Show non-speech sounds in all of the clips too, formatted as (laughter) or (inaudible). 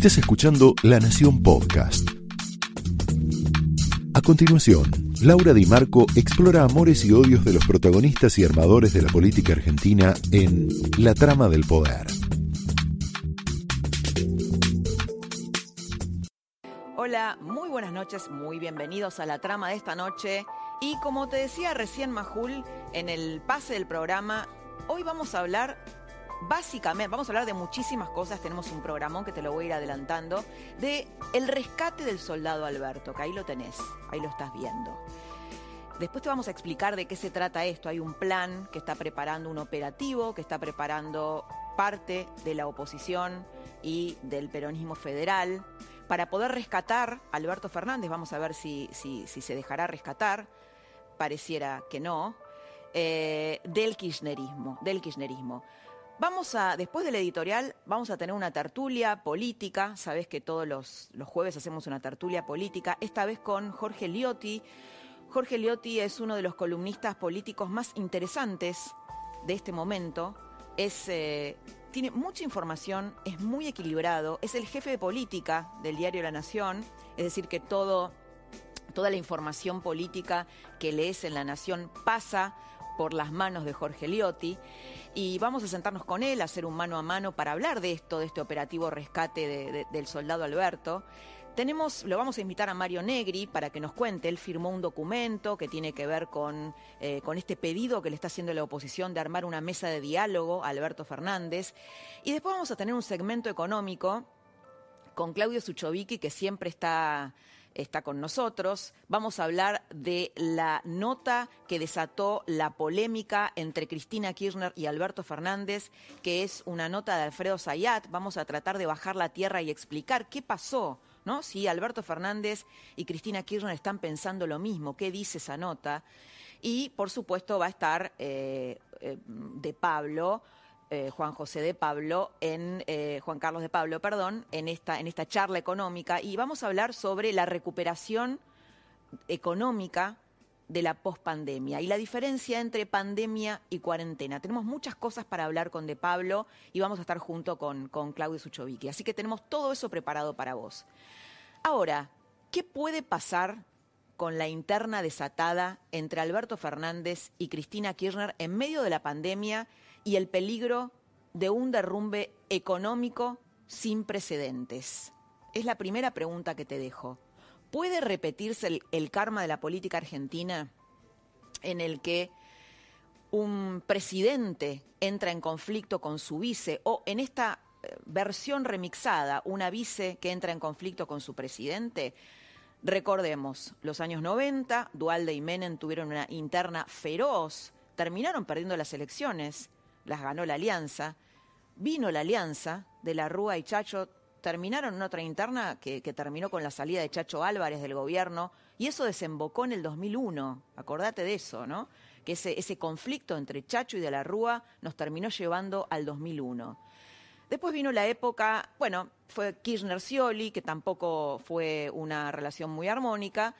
Estás escuchando La Nación Podcast. A continuación, Laura Di Marco explora amores y odios de los protagonistas y armadores de la política argentina en La Trama del Poder. Hola, muy buenas noches, muy bienvenidos a la trama de esta noche. Y como te decía recién Majul en el pase del programa, hoy vamos a hablar básicamente, vamos a hablar de muchísimas cosas, tenemos un programón que te lo voy a ir adelantando, de el rescate del soldado Alberto, que ahí lo tenés, ahí lo estás viendo. Después te vamos a explicar de qué se trata esto. Hay un plan que está preparando un operativo, que está preparando parte de la oposición y del peronismo federal para poder rescatar a Alberto Fernández. Vamos a ver si, si, se dejará rescatar. Pareciera que no. Eh, del kirchnerismo, del kirchnerismo. Vamos a, después del editorial, vamos a tener una tertulia política. Sabes que todos los, jueves hacemos una tertulia política, esta vez con Jorge Liotti. Jorge Liotti es uno de los columnistas políticos más interesantes de este momento. Es, eh, tiene mucha información, es muy equilibrado, es el jefe de política del diario La Nación, es decir, que todo, toda la información política que lees en La Nación pasa por las manos de Jorge Liotti y vamos a sentarnos con él, a hacer un mano a mano para hablar de esto, de este operativo rescate del soldado Alberto. Tenemos, lo vamos a invitar a Mario Negri para que nos cuente. Él firmó un documento que tiene que ver con, eh, con este pedido que le está haciendo la oposición de armar una mesa de diálogo a Alberto Fernández. Y después vamos a tener un segmento económico con Claudio Suchovicki, que siempre está está con nosotros. Vamos a hablar de la nota que desató la polémica entre Cristina Kirchner y Alberto Fernández, que es una nota de Alfredo Zayat. Vamos a tratar de bajar la tierra y explicar qué pasó. ¿No? Si Alberto Fernández y Cristina Kirchner están pensando lo mismo, ¿qué dice esa nota? Y, por supuesto, va a estar eh, eh, de Pablo, eh, Juan José de Pablo, en eh, Juan Carlos de Pablo, perdón, en esta, en esta charla económica y vamos a hablar sobre la recuperación económica de la pospandemia y la diferencia entre pandemia y cuarentena. Tenemos muchas cosas para hablar con De Pablo y vamos a estar junto con, con Claudio Suchovicki. Así que tenemos todo eso preparado para vos. Ahora, ¿qué puede pasar con la interna desatada entre Alberto Fernández y Cristina Kirchner en medio de la pandemia y el peligro de un derrumbe económico sin precedentes? Es la primera pregunta que te dejo. ¿Puede repetirse el, karma de la política argentina en el que un presidente entra en conflicto con su vice o en esta eh, versión remixada, una vice que entra en conflicto con su presidente? Recordemos, los años 90, Dualde y Menem tuvieron una interna feroz, terminaron perdiendo las elecciones, las ganó la alianza. Vino la alianza de la Rúa y Chacho, terminaron en otra interna que, terminó con la salida de Chacho Álvarez del gobierno y eso desembocó en el 2001. Acordate de eso, ¿no? Que ese, conflicto entre Chacho y de la Rúa nos terminó llevando al 2001. Después vino la época, bueno, fue Kirchner-Scioli, que tampoco fue una relación muy armónica.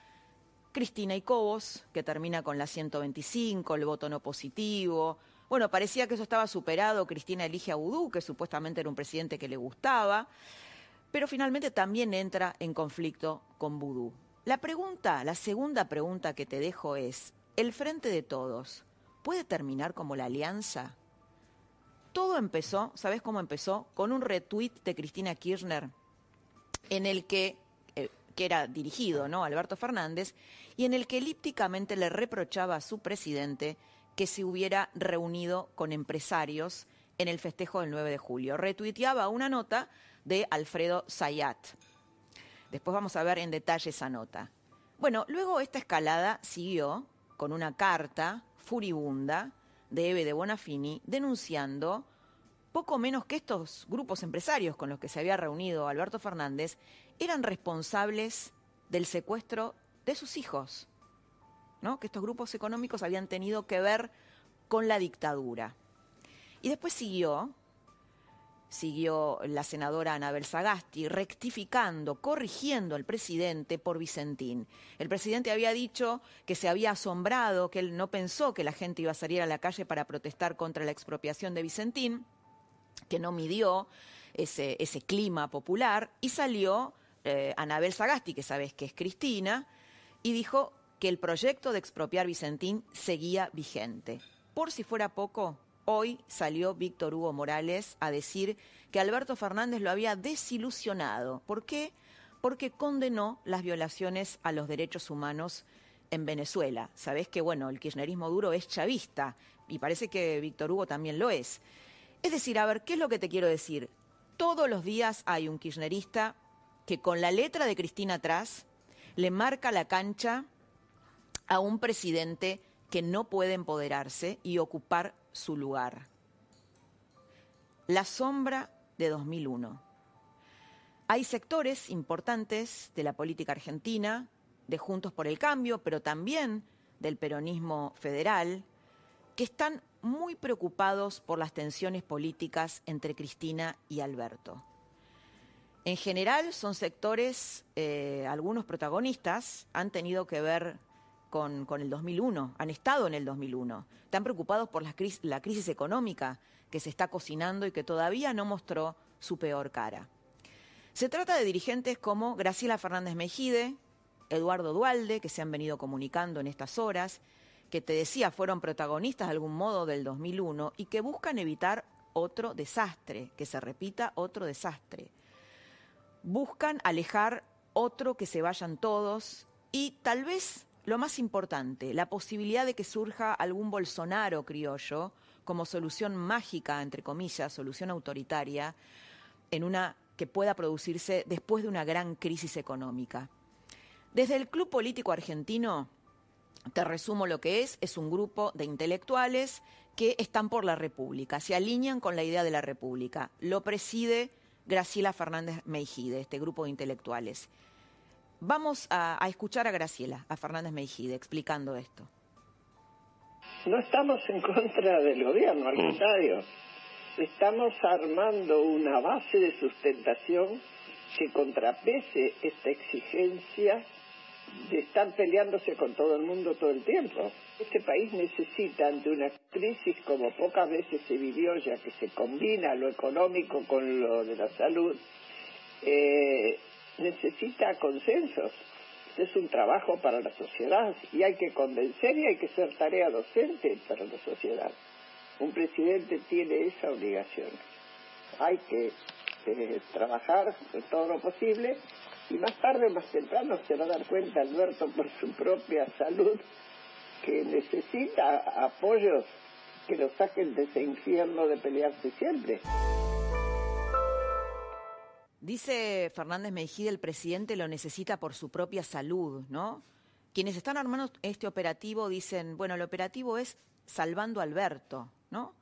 Cristina y Cobos, que termina con la 125, el voto no positivo. Bueno, parecía que eso estaba superado. Cristina elige a Udú, que supuestamente era un presidente que le gustaba, pero finalmente también entra en conflicto con Vudú. La pregunta, la segunda pregunta que te dejo es, ¿el frente de todos puede terminar como la alianza? Todo empezó, ¿sabes cómo empezó? Con un retweet de Cristina Kirchner en el que eh, que era dirigido, ¿no? Alberto Fernández, y en el que elípticamente le reprochaba a su presidente que se hubiera reunido con empresarios en el festejo del 9 de julio. Retuiteaba una nota de Alfredo Zayat. Después vamos a ver en detalle esa nota. Bueno, luego esta escalada siguió con una carta furibunda de Eve de Bonafini denunciando poco menos que estos grupos empresarios con los que se había reunido Alberto Fernández eran responsables del secuestro de sus hijos que estos grupos económicos habían tenido que ver con la dictadura. Y después siguió, siguió la senadora Anabel Sagasti rectificando, corrigiendo al presidente por Vicentín. El presidente había dicho que se había asombrado, que él no pensó que la gente iba a salir a la calle para protestar contra la expropiación de Vicentín, que no midió ese, ese clima popular y salió eh, Anabel Sagasti, que sabes que es Cristina, y dijo que el proyecto de expropiar Vicentín seguía vigente. Por si fuera poco, hoy salió Víctor Hugo Morales a decir que Alberto Fernández lo había desilusionado. ¿Por qué? Porque condenó las violaciones a los derechos humanos en Venezuela. Sabés que, bueno, el kirchnerismo duro es chavista y parece que Víctor Hugo también lo es. Es decir, a ver, ¿qué es lo que te quiero decir? Todos los días hay un kirchnerista que con la letra de Cristina atrás le marca la cancha a un presidente que no puede empoderarse y ocupar su lugar. La sombra de 2001. Hay sectores importantes de la política argentina, de Juntos por el Cambio, pero también del peronismo federal, que están muy preocupados por las tensiones políticas entre Cristina y Alberto. En general son sectores, eh, algunos protagonistas han tenido que ver con, el 2001, han estado en el 2001, están preocupados por la crisis, la crisis económica que se está cocinando y que todavía no mostró su peor cara. Se trata de dirigentes como Graciela Fernández Mejide, Eduardo Dualde, que se han venido comunicando en estas horas, que te decía fueron protagonistas de algún modo del 2001 y que buscan evitar otro desastre, que se repita otro desastre. Buscan alejar otro que se vayan todos y tal vez lo más importante, la posibilidad de que surja algún Bolsonaro criollo como solución mágica, entre comillas, solución autoritaria, en una que pueda producirse después de una gran crisis económica. Desde el Club Político Argentino, te resumo lo que es, es un grupo de intelectuales que están por la República, se alinean con la idea de la República. Lo preside Graciela Fernández Meijide, este grupo de intelectuales. Vamos a, escuchar a Graciela, a Fernández Meijide, explicando esto. No estamos en contra del gobierno, al mm. contrario. Estamos armando una base de sustentación que contrapese esta exigencia de estar peleándose con todo el mundo todo el tiempo. Este país necesita, ante una crisis como pocas veces se vivió, ya que se combina lo económico con lo de la salud, eh, necesita consensos. Es un trabajo para la sociedad y hay que convencer y hay que ser tarea docente para la sociedad. Un presidente tiene esa obligación. Hay que eh, trabajar todo lo posible y más tarde más temprano se va a dar cuenta Alberto por su propia salud que necesita apoyos que lo saquen de ese infierno de pelearse siempre. Dice Fernández Mejide, el presidente lo necesita por su propia salud, ¿no? Quienes están armando este operativo dicen, bueno, el operativo es salvando a Alberto, ¿no?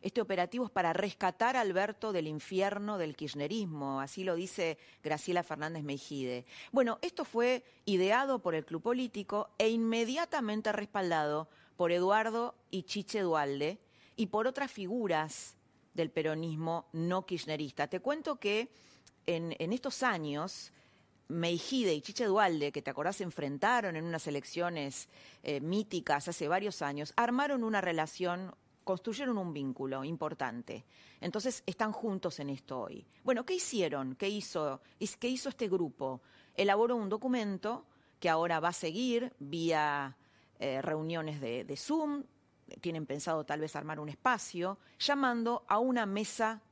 Este operativo es para rescatar a Alberto del infierno del kirchnerismo, así lo dice Graciela Fernández Mejide. Bueno, esto fue ideado por el Club Político e inmediatamente respaldado por Eduardo y Chiche Dualde y por otras figuras del peronismo no kirchnerista. Te cuento que en, estos años, Meijide y Chiche Dualde, que te acordás se enfrentaron en unas elecciones eh, míticas hace varios años, armaron una relación construyeron un vínculo importante. Entonces están juntos en esto hoy. Bueno, ¿qué hicieron? ¿Qué hizo, ¿Qué hizo este grupo? Elaboró un documento que ahora va a seguir vía eh, reuniones de, de Zoom, tienen pensado tal vez armar un espacio, llamando a una mesa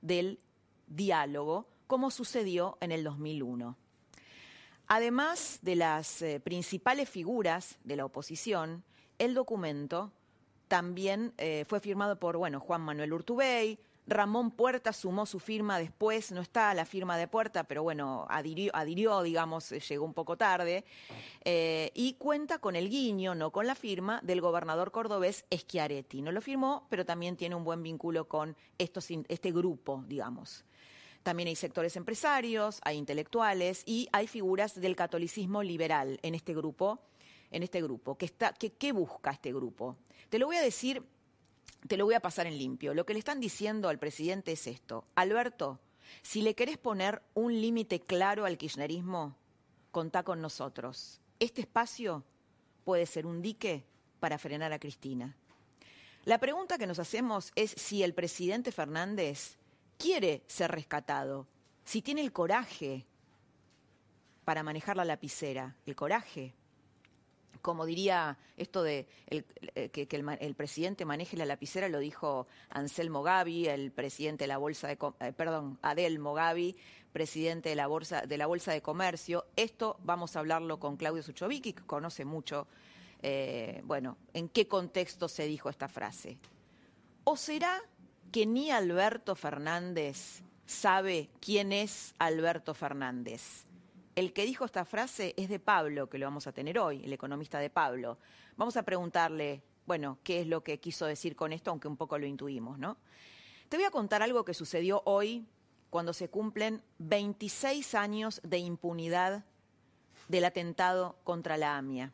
del diálogo, como sucedió en el 2001. Además de las eh, principales figuras de la oposición, el documento también eh, fue firmado por bueno, Juan Manuel Urtubey, Ramón Puerta sumó su firma después, no está la firma de Puerta, pero bueno, adhirió, digamos, eh, llegó un poco tarde, y cuenta con el guiño, no con la firma, del gobernador cordobés Schiaretti. No lo firmó, pero también tiene un buen vínculo con este grupo, digamos. También hay sectores empresarios, hay intelectuales y hay figuras del catolicismo liberal en este grupo en este grupo. ¿Qué, está, ¿Qué busca este grupo? Te lo voy a decir, te lo voy a pasar en limpio. Lo que le están diciendo al presidente es esto. Alberto, si le querés poner un límite claro al kirchnerismo, contá con nosotros. Este espacio puede ser un dique para frenar a Cristina. La pregunta que nos hacemos es si el presidente Fernández quiere ser rescatado, si tiene el coraje para manejar la lapicera, el coraje. Como diría esto de eh, que, el, presidente maneje la lapicera, lo dijo Anselmo Gavi, el presidente de la Bolsa de eh, perdón, Adelmo Gavi, presidente de la Bolsa de la Bolsa de Comercio. Esto vamos a hablarlo con Claudio Suchovicki, que conoce mucho, eh, bueno, en qué contexto se dijo esta frase. ¿O será que ni Alberto Fernández sabe quién es Alberto Fernández? El que dijo esta frase es de Pablo, que lo vamos a tener hoy, el economista de Pablo. Vamos a preguntarle, bueno, qué es lo que quiso decir con esto, aunque un poco lo intuimos, ¿no? Te voy a contar algo que sucedió hoy cuando se cumplen 26 años de impunidad del atentado contra la AMIA.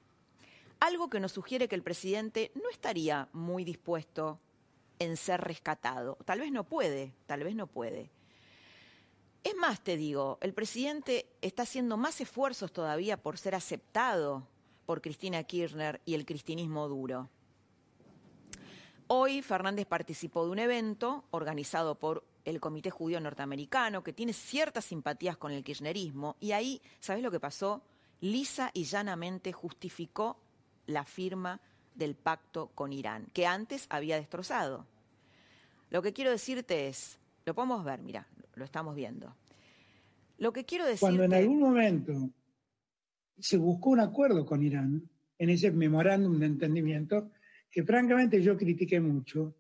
Algo que nos sugiere que el presidente no estaría muy dispuesto en ser rescatado. Tal vez no puede, tal vez no puede. Es más, te digo, el presidente está haciendo más esfuerzos todavía por ser aceptado por Cristina Kirchner y el cristinismo duro. Hoy Fernández participó de un evento organizado por el Comité Judío Norteamericano, que tiene ciertas simpatías con el kirchnerismo, y ahí, ¿sabes lo que pasó? Lisa y llanamente justificó la firma del pacto con Irán, que antes había destrozado. Lo que quiero decirte es, lo podemos ver, mira, lo estamos viendo. Lo que quiero decir. Cuando en algún momento se buscó un acuerdo con Irán, en ese memorándum de entendimiento, que francamente yo critiqué mucho,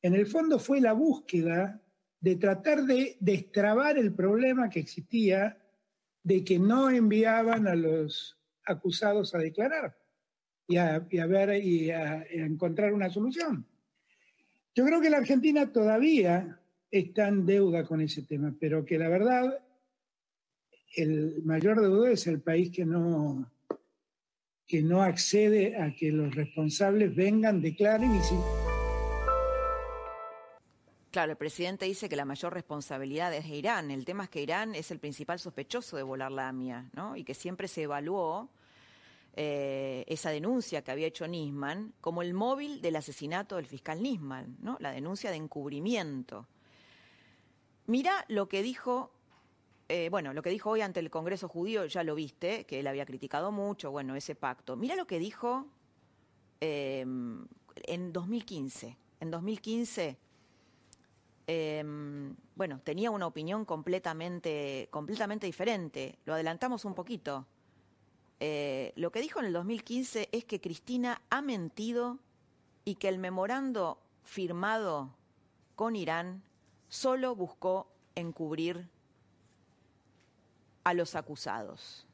en el fondo fue la búsqueda de tratar de destrabar el problema que existía de que no enviaban a los acusados a declarar y a, ver y a encontrar una solución. Yo creo que la Argentina todavía está en deuda con ese tema, pero que la verdad el mayor deudor es el país que no, que no accede a que los responsables vengan, declaren y sí. Claro, el presidente dice que la mayor responsabilidad es Irán. El tema es que Irán es el principal sospechoso de volar la AMIA, ¿no? Y que siempre se evaluó eh, esa denuncia que había hecho Nisman como el móvil del asesinato del fiscal Nisman, ¿no? La denuncia de encubrimiento. Mira lo que dijo, eh, bueno, lo que dijo hoy ante el Congreso Judío, ya lo viste, que él había criticado mucho, bueno, ese pacto. Mira lo que dijo em, en 2015. En 2015, em, bueno, tenía una opinión completamente, completamente diferente. Lo adelantamos un poquito. Eh, lo que dijo en el 2015 es que Cristina ha mentido y que el memorando firmado con Irán solo buscó encubrir a los acusados.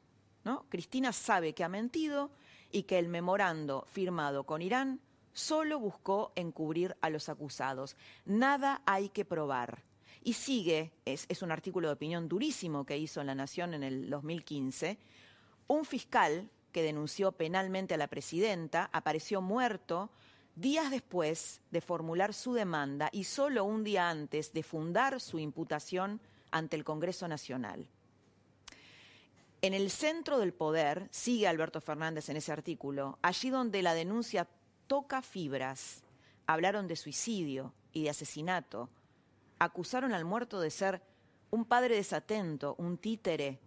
¿no? Cristina sabe que ha mentido y que el memorando firmado con Irán solo buscó encubrir a los acusados. Nada hay que probar. Y sigue, es, es, un artículo de opinión durísimo que hizo en La Nación en el 2015, un fiscal que denunció penalmente a la presidenta apareció muerto días después de formular su demanda y solo un día antes de fundar su imputación ante el Congreso Nacional. En el centro del poder, sigue Alberto Fernández en ese artículo, allí donde la denuncia toca fibras, hablaron de suicidio y de asesinato, acusaron al muerto de ser un padre desatento, un títere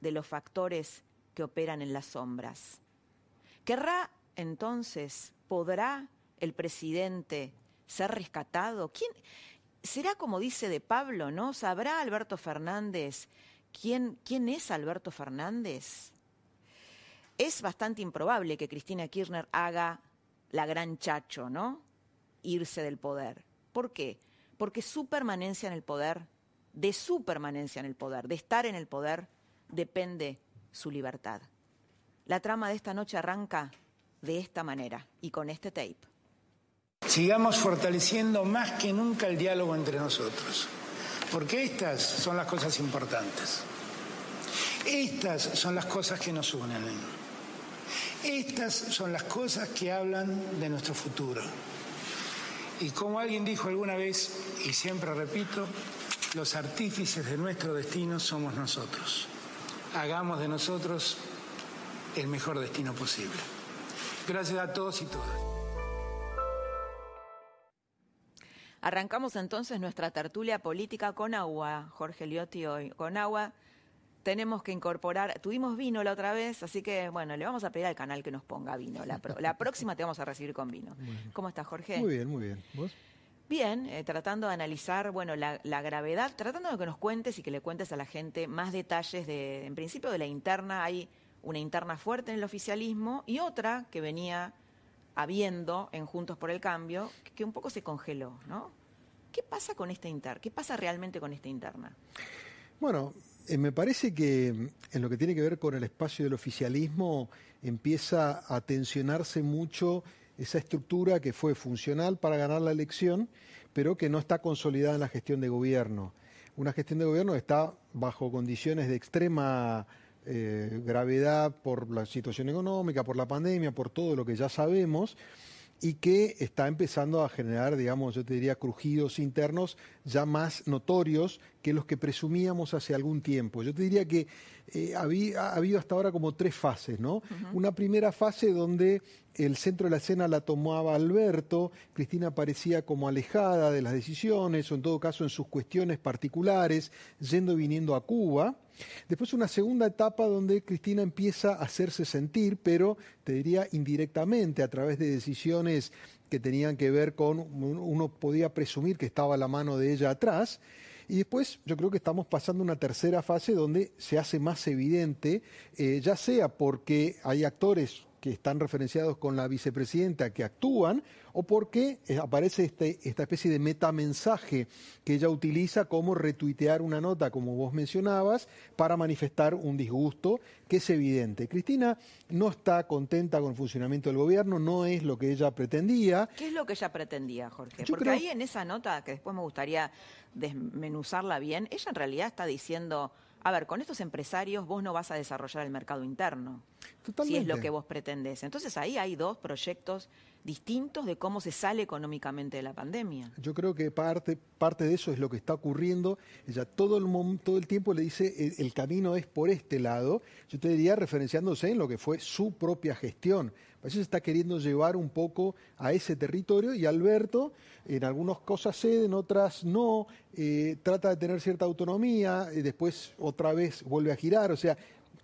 de los factores que operan en las sombras. ¿Querrá entonces ¿Podrá el presidente ser rescatado? ¿Quién será como dice de Pablo, no? ¿Sabrá Alberto Fernández quién, quién es Alberto Fernández? Es bastante improbable que Cristina Kirchner haga la gran chacho, ¿no? Irse del poder. ¿Por qué? Porque su permanencia en el poder, de su permanencia en el poder, de estar en el poder, depende su libertad. La trama de esta noche arranca de esta manera y con este tape. Sigamos fortaleciendo más que nunca el diálogo entre nosotros, porque estas son las cosas importantes. Estas son las cosas que nos unen. Estas son las cosas que hablan de nuestro futuro. Y como alguien dijo alguna vez, y siempre repito, los artífices de nuestro destino somos nosotros. Hagamos de nosotros el mejor destino posible. Gracias a todos y todas. Arrancamos entonces nuestra tertulia política con agua, Jorge Liotti hoy. Con agua tenemos que incorporar, tuvimos vino la otra vez, así que bueno, le vamos a pedir al canal que nos ponga vino. La, próxima te vamos a recibir con vino. ¿Cómo estás, Jorge? Muy bien, muy bien. ¿Vos? Bien, eh, tratando de analizar, bueno, la, gravedad, tratando de que nos cuentes y que le cuentes a la gente más detalles de, en principio, de la interna. Hay una interna fuerte en el oficialismo y otra que venía habiendo en Juntos por el Cambio, que, un poco se congeló, ¿no? ¿Qué pasa con esta interna? ¿Qué pasa realmente con esta interna? Bueno, eh, me parece que en lo que tiene que ver con el espacio del oficialismo empieza a tensionarse mucho esa estructura que fue funcional para ganar la elección, pero que no está consolidada en la gestión de gobierno. Una gestión de gobierno está bajo condiciones de extrema eh, gravedad por la situación económica, por la pandemia, por todo lo que ya sabemos, y que está empezando a generar, digamos, yo te diría, crujidos internos ya más notorios que los que presumíamos hace algún tiempo. Yo te diría que eh, había, ha habido hasta ahora como tres fases, ¿no? Una primera fase donde el centro de la escena la tomaba Alberto, Cristina parecía como alejada de las decisiones, o en todo caso en sus cuestiones particulares, yendo y viniendo a Cuba. Después una segunda etapa donde Cristina empieza a hacerse sentir, pero te diría indirectamente, a través de decisiones que tenían que ver con, uno podía presumir que estaba la mano de ella atrás. Y después yo creo que estamos pasando una tercera fase donde se hace más evidente, eh, ya sea porque hay actores que están referenciados con la vicepresidenta que actúan o porque eh, aparece este, esta especie de metamensaje que ella utiliza como retuitear una nota, como vos mencionabas, para manifestar un disgusto que es evidente. Cristina no está contenta con el funcionamiento del gobierno, no es lo que ella pretendía. ¿Qué es lo que ella pretendía, Jorge? Porque ahí en esa nota, que después me gustaría desmenuzarla bien, ella en realidad está diciendo a ver, con estos empresarios vos no vas a desarrollar el mercado interno. Si es lo que vos pretendés. Entonces ahí hay dos proyectos distintos de cómo se sale económicamente de la pandemia. Yo creo que parte, parte de eso es lo que está ocurriendo. Ella todo el, todo el tiempo le dice el, camino es por este lado. Yo te diría referenciándose en lo que fue su propia gestión. A veces está queriendo llevar un poco a ese territorio y Alberto en algunas cosas cede, en otras no, eh, trata de tener cierta autonomía, y después otra vez vuelve a girar, o sea,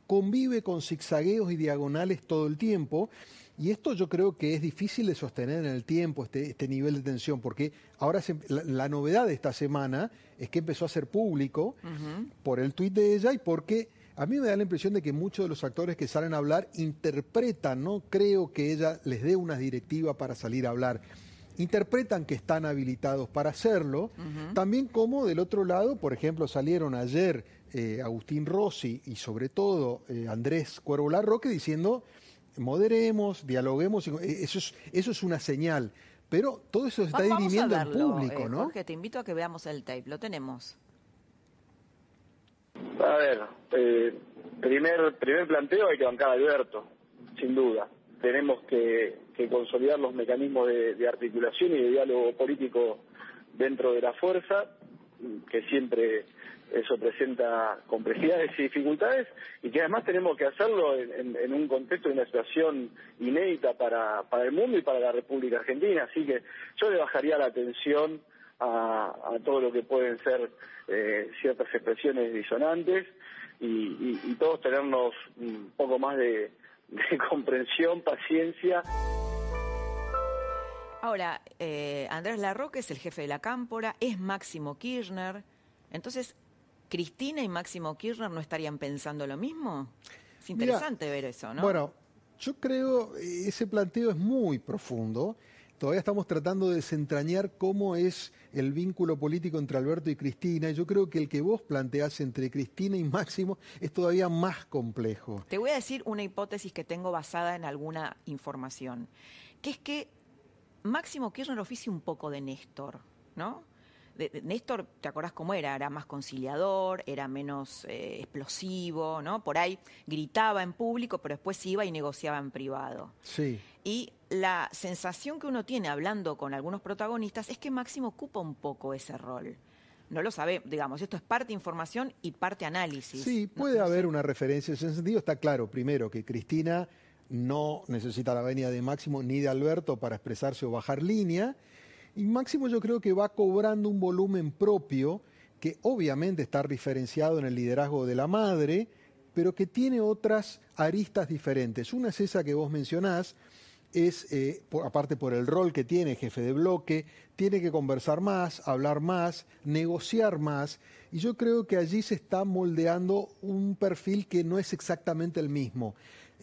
convive con zigzagueos y diagonales todo el tiempo. Y esto yo creo que es difícil de sostener en el tiempo, este, este nivel de tensión, porque ahora la, novedad de esta semana es que empezó a ser público por el tuit de ella y porque a mí me da la impresión de que muchos de los actores que salen a hablar interpretan, no creo que ella les dé una directiva para salir a hablar interpretan que están habilitados para hacerlo, también como del otro lado, por ejemplo, salieron ayer eh, Agustín Rossi y sobre todo eh, Andrés Cuervo Larroque diciendo moderemos, dialoguemos, eh, eso es, eso es una señal. Pero todo eso se está dirimiendo en público, ¿no? Jorge, te invito a que veamos el tape, lo tenemos. A ver, primer, primer planteo hay que bancar a Alberto, sin duda. Tenemos que que consolidar los mecanismos de, articulación y de diálogo político dentro de la fuerza, que siempre eso presenta complejidades y dificultades y que además tenemos que hacerlo en, un contexto de una situación inédita para, para, el mundo y para la República Argentina. Así que yo le bajaría la atención a, todo lo que pueden ser eh, ciertas expresiones disonantes y, y todos tenernos un poco más de, de (laughs) comprensión, paciencia. Ahora, eh, Andrés Larroque es el jefe de la Cámpora, es Máximo Kirchner. Entonces, ¿Cristina y Máximo Kirchner no estarían pensando lo mismo? Es interesante ver eso, ¿no? Bueno, yo creo ese planteo es muy profundo todavía estamos tratando de desentrañar cómo es el vínculo político entre Alberto y Cristina. Yo creo que el que vos planteás entre Cristina y Máximo es todavía más complejo. Te voy a decir una hipótesis que tengo basada en alguna información, que es que Máximo Kirchner oficia un poco de Néstor, ¿no? Néstor, ¿te acordás cómo era? Era más conciliador, era menos eh, explosivo, ¿no? Por ahí gritaba en público, pero después iba y negociaba en privado. Sí. Y la sensación que uno tiene hablando con algunos protagonistas es que Máximo ocupa un poco ese rol. No lo sabe, digamos, esto es parte información y parte análisis. Sí, puede haber una referencia en ese sentido. Está claro, primero, que Cristina no necesita la venia de Máximo ni de Alberto para expresarse o bajar línea. Y Máximo yo creo que va cobrando un volumen propio que obviamente está referenciado en el liderazgo de la madre, pero que tiene otras aristas diferentes. Una es esa que vos mencionás, es, eh, aparte por el rol que tiene jefe de bloque, tiene que conversar más, hablar más, negociar más, y yo creo que allí se está moldeando un perfil que no es exactamente el mismo.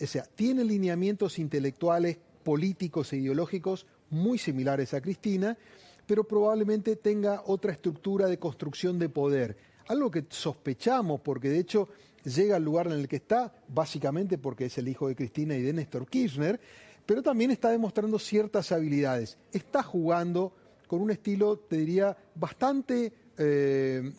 O sea, tiene lineamientos intelectuales, políticos e ideológicos muy similares a Cristina, pero probablemente tenga otra estructura de construcción de poder. Algo que sospechamos, porque de hecho llega al lugar en el que está, básicamente porque es el hijo de Cristina y de Néstor Kirchner, pero también está demostrando ciertas habilidades. Está jugando con un estilo, te diría, bastante eh,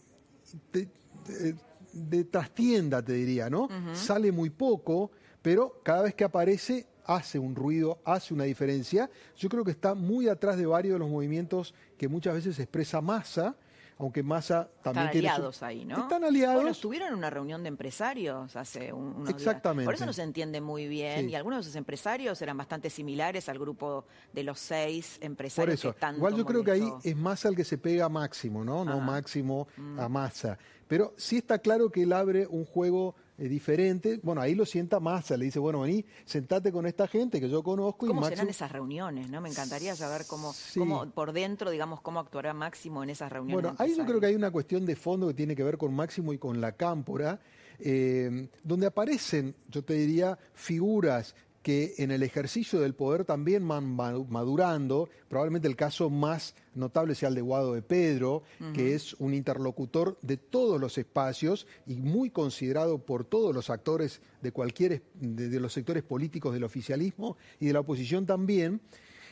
de, trastienda, te diría, ¿no? Sale muy poco, pero cada vez que aparece hace un ruido, hace una diferencia. Yo creo que está muy atrás de varios de los movimientos que muchas veces expresa masa aunque Massa también Están aliados ahí, ¿no? Están aliados. Bueno, estuvieron en una reunión de empresarios hace un, unos Exactamente. Por eso no se entiende muy bien. Y algunos de esos empresarios eran bastante similares al grupo de los seis empresarios Por eso. que Igual yo creo que ahí es Massa el que se pega a Máximo, ¿no? No Máximo a mm. Massa. Pero sí está claro que él abre un juego diferente. Bueno, ahí lo sienta Massa, le dice, bueno, vení, sentate con esta gente que yo conozco. ¿Cómo serán esas reuniones? no Me encantaría saber cómo, cómo, por dentro, digamos, cómo actuará Máximo en esas reuniones. Bueno, ahí yo creo que hay una cuestión de fondo que tiene que ver con Máximo y con la cámpora, eh, donde aparecen, yo te diría, figuras que en el ejercicio del poder también van madurando. Probablemente el caso más notable sea el de Guado de Pedro, que es un interlocutor de todos los espacios y muy considerado por todos los actores de cualquier de, los sectores políticos del oficialismo y de la oposición también.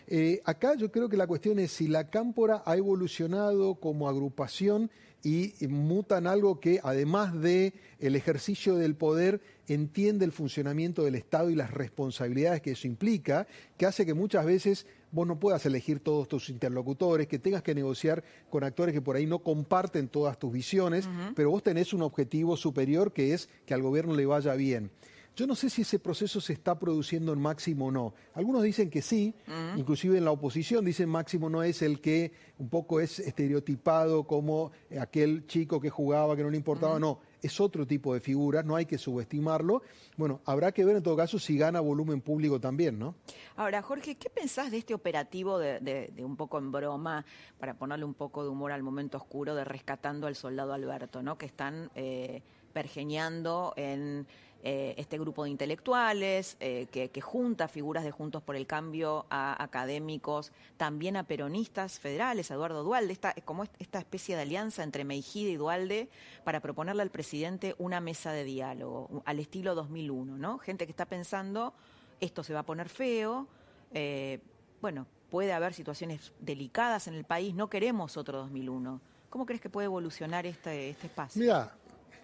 Eh, acá yo creo que la cuestión es si la cámpora ha evolucionado como agrupación y mutan algo que además de el ejercicio del poder entiende el funcionamiento del Estado y las responsabilidades que eso implica, que hace que muchas veces vos no puedas elegir todos tus interlocutores, que tengas que negociar con actores que por ahí no comparten todas tus visiones, pero vos tenés un objetivo superior que es que al gobierno le vaya bien. Yo no sé si ese proceso se está produciendo en Máximo o no. Algunos dicen que sí, inclusive en la oposición dicen Máximo no es el que un poco es estereotipado como aquel chico que jugaba, que no le importaba, no, es otro tipo de figura, no hay que subestimarlo. Bueno, habrá que ver en todo caso si gana volumen público también, ¿no? Ahora, Jorge, ¿qué pensás de este operativo de, un poco en broma, para ponerle un poco de humor al momento oscuro, de rescatando al soldado Alberto, ¿no? Que están eh, pergeñando en eh, este grupo de intelectuales eh, que, junta figuras de Juntos por el Cambio a académicos, también a peronistas federales, a Eduardo Dualde, esta, como esta especie de alianza entre Meijide y Dualde para proponerle al presidente una mesa de diálogo, al estilo 2001, ¿no? Gente que está pensando, esto se va a poner feo, eh, bueno, puede haber situaciones delicadas en el país, no queremos otro 2001. ¿Cómo crees que puede evolucionar este, este espacio? Mira,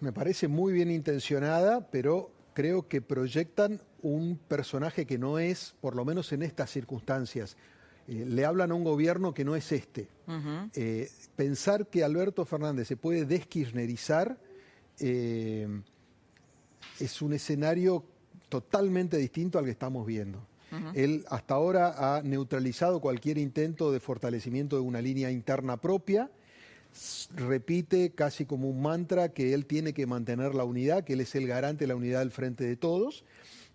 me parece muy bien intencionada, pero creo que proyectan un personaje que no es, por lo menos en estas circunstancias. Eh, le hablan a un gobierno que no es este. Eh, pensar que Alberto Fernández se puede deskirchnerizar eh, es un escenario totalmente distinto al que estamos viendo. Él hasta ahora ha neutralizado cualquier intento de fortalecimiento de una línea interna propia repite casi como un mantra que él tiene que mantener la unidad, que él es el garante de la unidad del frente de todos.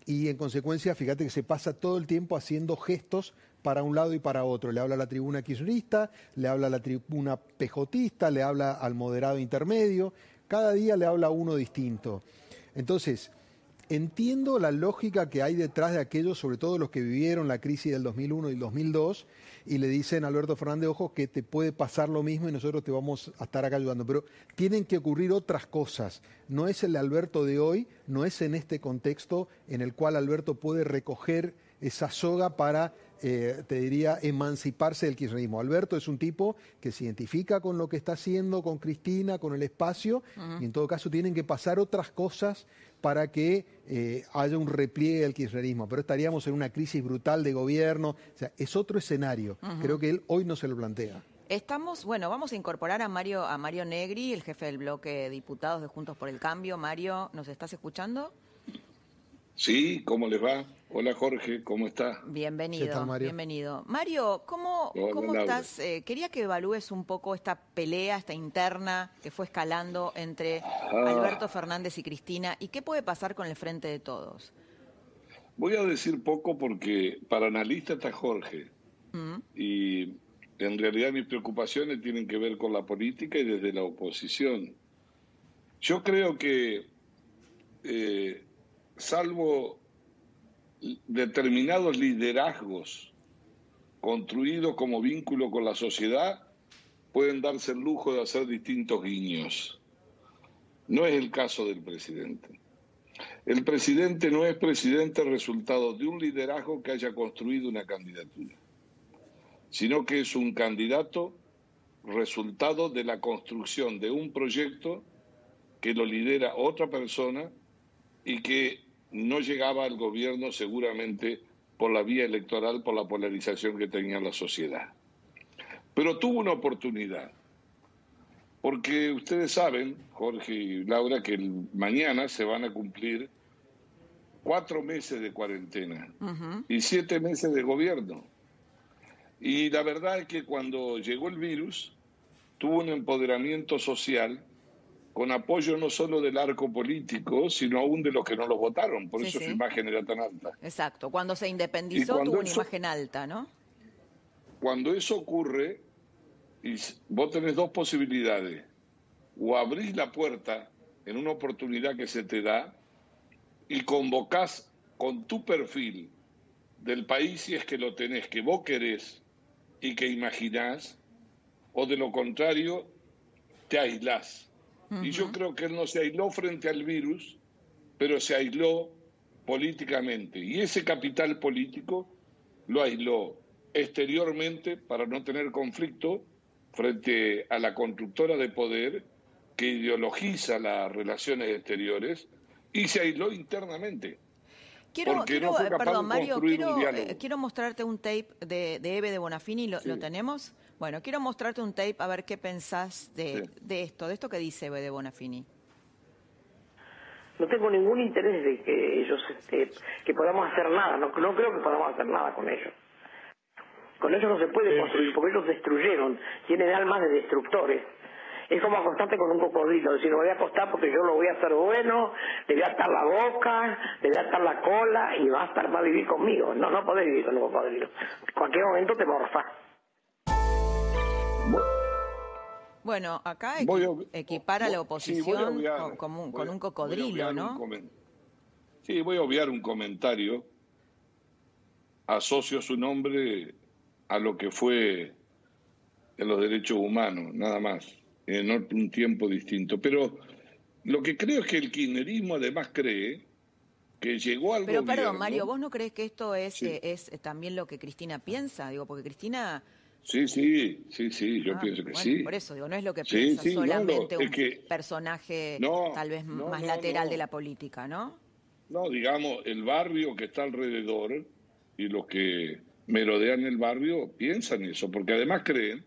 Y en consecuencia, fíjate que se pasa todo el tiempo haciendo gestos para un lado y para otro. Le habla a la tribuna kirchnerista, le habla a la tribuna pejotista, le habla al moderado intermedio. Cada día le habla uno distinto. Entonces, Entiendo la lógica que hay detrás de aquellos, sobre todo los que vivieron la crisis del 2001 y el 2002, y le dicen a Alberto Fernández, ojo, que te puede pasar lo mismo y nosotros te vamos a estar acá ayudando. Pero tienen que ocurrir otras cosas. No es el Alberto de hoy, no es en este contexto en el cual Alberto puede recoger esa soga para, eh, te diría, emanciparse del kirchnerismo. Alberto es un tipo que se identifica con lo que está haciendo, con Cristina, con el espacio, y en todo caso tienen que pasar otras cosas para que eh, haya un repliegue del kirchnerismo, pero estaríamos en una crisis brutal de gobierno, o sea, es otro escenario. Creo que él hoy no se lo plantea. Estamos, bueno, vamos a incorporar a Mario, a Mario Negri, el jefe del bloque de diputados de Juntos por el Cambio. Mario, ¿nos estás escuchando? Sí, ¿cómo les va? Hola Jorge, ¿cómo está? Bienvenido, Mario? bienvenido. Mario, ¿cómo, cómo estás? Eh, quería que evalúes un poco esta pelea, esta interna que fue escalando entre ah. Alberto Fernández y Cristina y qué puede pasar con el frente de todos. Voy a decir poco porque para analista está Jorge mm. y en realidad mis preocupaciones tienen que ver con la política y desde la oposición. Yo creo que, eh, salvo determinados liderazgos construidos como vínculo con la sociedad, pueden darse el lujo de hacer distintos guiños. No es el caso del presidente. El presidente no es presidente resultado de un liderazgo que haya construido una candidatura sino que es un candidato resultado de la construcción de un proyecto que lo lidera otra persona y que no llegaba al gobierno seguramente por la vía electoral, por la polarización que tenía la sociedad. Pero tuvo una oportunidad, porque ustedes saben, Jorge y Laura, que mañana se van a cumplir cuatro meses de cuarentena y siete meses de gobierno. Y la verdad es que cuando llegó el virus, tuvo un empoderamiento social con apoyo no solo del arco político, sino aún de los que no lo votaron. Por eso su imagen era tan alta. Exacto. Cuando se independizó tuvo una imagen alta, ¿no? Cuando eso ocurre, y vos tenés dos posibilidades. O abrís la puerta en una oportunidad que se te da y convocás con tu perfil del país, si es que lo tenés, que vos querés, y que imaginás, o de lo contrario, te aislás. Y yo creo que él no se aisló frente al virus, pero se aisló políticamente. Y ese capital político lo aisló exteriormente para no tener conflicto frente a la constructora de poder que ideologiza las relaciones exteriores y se aisló internamente. Quiero, quiero eh, perdón, Mario, quiero, eh, quiero, mostrarte un tape de, de Eve de Bonafini, ¿Lo, tenemos? Bueno, quiero mostrarte un tape a ver qué pensás de, de esto, de esto que dice Eve de Bonafini. No tengo ningún interés de que ellos, este, que podamos hacer nada, no, no creo que podamos hacer nada con ellos. Con ellos no se puede construir, porque ellos destruyeron, tienen almas de destructores es como acostarte con un cocodrilo, decir, me voy a acostar porque yo lo voy a hacer bueno, le voy a atar la boca, le voy a atar la cola y va a estar, va a vivir conmigo. No, no podés vivir con un cocodrilo. En cualquier momento te morfa. Bueno, acá equipara a la oposición con, un, cocodrilo, ¿no? sí, voy a obviar un comentario. Asocio su nombre a lo que fue en los derechos humanos, nada más en un tiempo distinto. Pero lo que creo es que el kirchnerismo además cree que llegó al Pero perdón, Mario, ¿vos no crees que esto es, eh, es también lo que Cristina piensa? Digo, porque Cristina... Sí, sí, sí, sí, yo ah, pienso que sí. Por eso, digo, no es lo que piensa solamente un personaje tal vez más lateral de la política, ¿no? No, digamos, el barrio que está alrededor y los que merodean el barrio piensan eso, porque además creen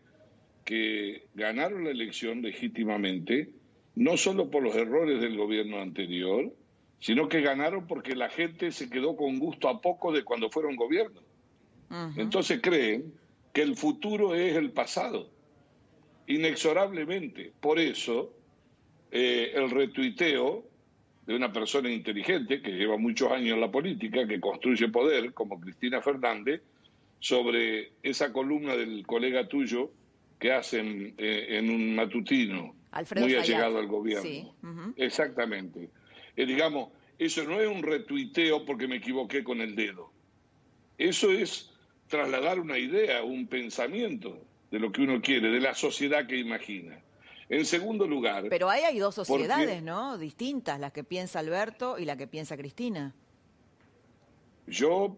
que ganaron la elección legítimamente, no solo por los errores del gobierno anterior, sino que ganaron porque la gente se quedó con gusto a poco de cuando fueron gobierno. Entonces creen que el futuro es el pasado, inexorablemente. Por eso, eh, el retuiteo de una persona inteligente que lleva muchos años en la política, que construye poder, como Cristina Fernández, sobre esa columna del colega tuyo, que hacen eh, en un matutino muy allegado al gobierno. Exactamente. Eh, digamos, eso no es un retuiteo porque me equivoqué con el dedo. Eso es trasladar una idea, un pensamiento de lo que uno quiere, de la sociedad que imagina. En segundo lugar... Pero ahí hay dos sociedades, ¿no? Distintas, la que piensa Alberto y la que piensa Cristina. Yo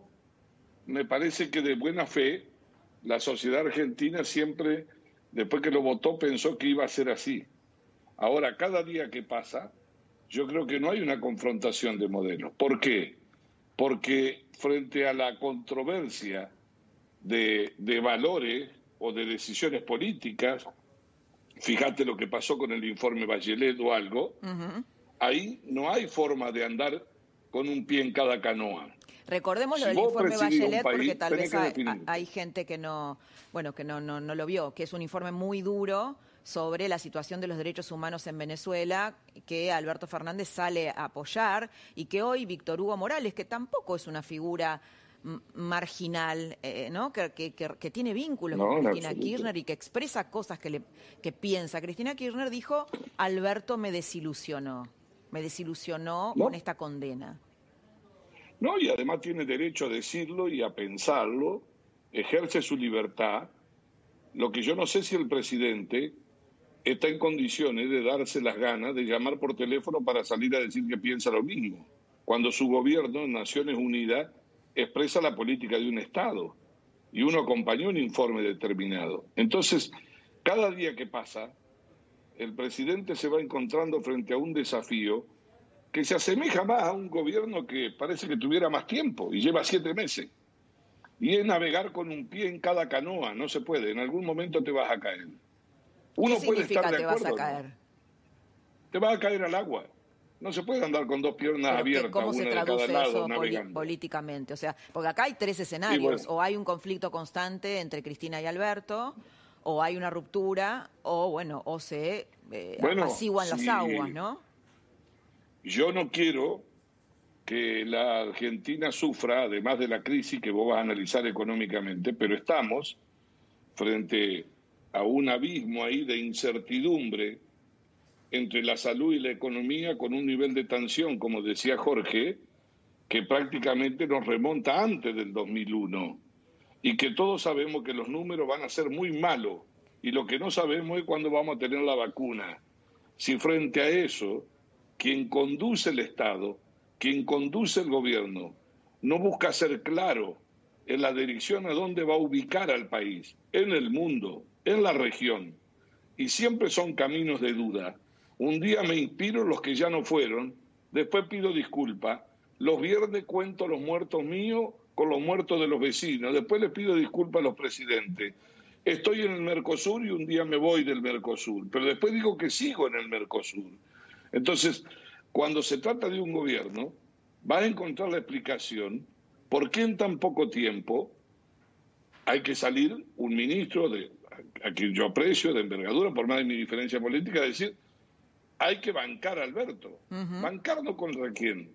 me parece que de buena fe la sociedad argentina siempre después que lo votó pensó que iba a ser así. Ahora, cada día que pasa, yo creo que no hay una confrontación de modelos. ¿Por qué? Porque frente a la controversia de, valores o de decisiones políticas, fíjate lo que pasó con el informe Bachelet o algo, ahí no hay forma de andar con un pie en cada canoa. Recordemos lo Si del informe Bachelet porque tal vez hay, hay gente que no, bueno, que no, no, no lo vio, que es un informe muy duro sobre la situación de los derechos humanos en Venezuela, que Alberto Fernández sale a apoyar y que hoy Víctor Hugo Morales, que tampoco es una figura marginal, eh, ¿no? Que, que- tiene vínculos No, con Cristina absoluto. Kirchner y que expresa cosas que, le, que piensa. Cristina Kirchner dijo, Alberto me desilusionó, me desilusionó No. con esta condena. No, y además tiene derecho a decirlo y a pensarlo, ejerce su libertad. Lo que yo no sé si el presidente está en condiciones de darse las ganas de llamar por teléfono para salir a decir que piensa lo mismo, cuando su gobierno, en Naciones Unidas, expresa la política de un Estado y uno acompañó un informe determinado. Entonces, cada día que pasa, el presidente se va encontrando frente a un desafío que se asemeja más a un gobierno que parece que tuviera más tiempo y lleva siete meses. Y es navegar con un pie en cada canoa, no se puede, en algún momento te vas a caer. Uno ¿Qué puede significa estar de te vas a ¿no? caer? Te vas a caer al agua. No se puede andar con dos piernas Pero abiertas, ¿Cómo una se de cada traduce lado, eso políticamente? O sea, porque acá hay tres escenarios. bueno. O hay un conflicto constante entre Cristina y Alberto, o hay una ruptura, o bueno, o se eh, Bueno, apaciguan las aguas, ¿no? Yo no quiero que la Argentina sufra, además de la crisis que vos vas a analizar económicamente, pero estamos frente a un abismo ahí de incertidumbre entre la salud y la economía con un nivel de tensión, como decía Jorge, que prácticamente nos remonta antes del 2001 y que todos sabemos que los números van a ser muy malos y lo que no sabemos es cuándo vamos a tener la vacuna. Si frente a eso, quien conduce el Estado, quien conduce el gobierno, no busca ser claro en la dirección a dónde va a ubicar al país, en el mundo, en la región, y siempre son caminos de duda. Un día me inspiro los que ya no fueron, después pido disculpas, los viernes cuento los muertos míos con los muertos de los vecinos, después les pido disculpas a los presidentes. Estoy en el Mercosur y un día me voy del Mercosur, pero después digo que sigo en el Mercosur. Entonces, cuando se trata de un gobierno, va a encontrar la explicación por qué en tan poco tiempo hay que salir un ministro de a quien yo aprecio de envergadura por más de mi diferencia política a decir hay que bancar a Alberto. ¿Bancarnos contra quién?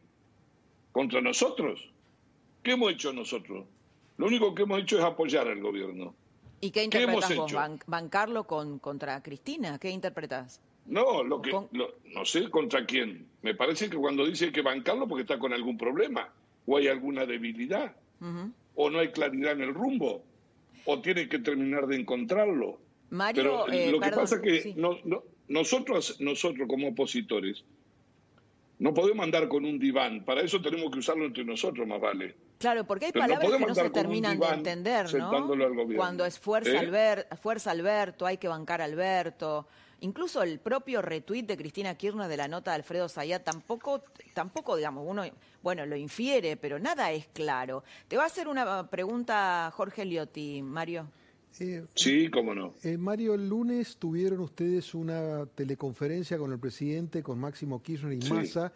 ¿Contra nosotros? ¿Qué hemos hecho nosotros? Lo único que hemos hecho es apoyar al gobierno. ¿Y qué ¿Qué hemos interpretas vos? Ban- ¿Bancarlo con, contra Cristina? ¿Qué interpretas? No, lo que, lo- no sé contra quién. Me parece que cuando dice hay que bancarlo porque está con algún problema, o hay alguna debilidad, o no hay claridad en el rumbo, o tiene que terminar de encontrarlo. Mario, Pero eh, lo que perdón, pasa es que sí. no- no- nosotros, nosotros como opositores no podemos andar con un diván. Para eso tenemos que usarlo entre nosotros, más vale. Claro, porque hay Pero no palabras que no se terminan de entender, ¿no? al. Cuando es fuerza, ¿Eh? Fuerza Alberto, hay que bancar a Alberto. Incluso el propio retweet de Cristina Kirchner de la nota de Alfredo Zayat tampoco, tampoco, digamos, uno, bueno, lo infiere, pero nada es claro. Te va a hacer una pregunta Jorge Liotti, Mario. Eh, Sí, cómo no. eh, Mario, el lunes tuvieron ustedes una teleconferencia con el presidente, con Máximo Kirchner y Sí. Massa.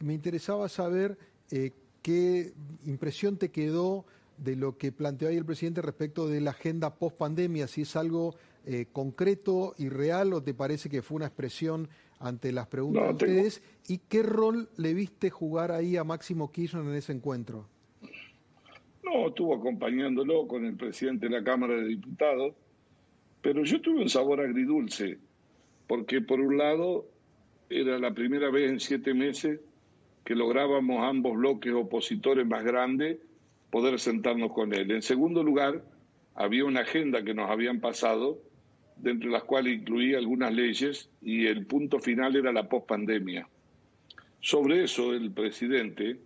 Me interesaba saber eh, qué impresión te quedó de lo que planteó ahí el presidente respecto de la agenda post pandemia, si es algo eh, concreto y real o te parece que fue una expresión ante las preguntas No, de tengo- ustedes y qué rol le viste jugar ahí a Máximo Kirchner en ese encuentro. No, estuvo acompañándolo con el presidente de la Cámara de Diputados, pero yo tuve un sabor agridulce, porque por un lado era la primera vez en siete meses que lográbamos ambos bloques opositores más grandes poder sentarnos con él. En segundo lugar, había una agenda que nos habían pasado, dentro de las cuales incluía algunas leyes, y el punto final era la pospandemia. Sobre eso el presidente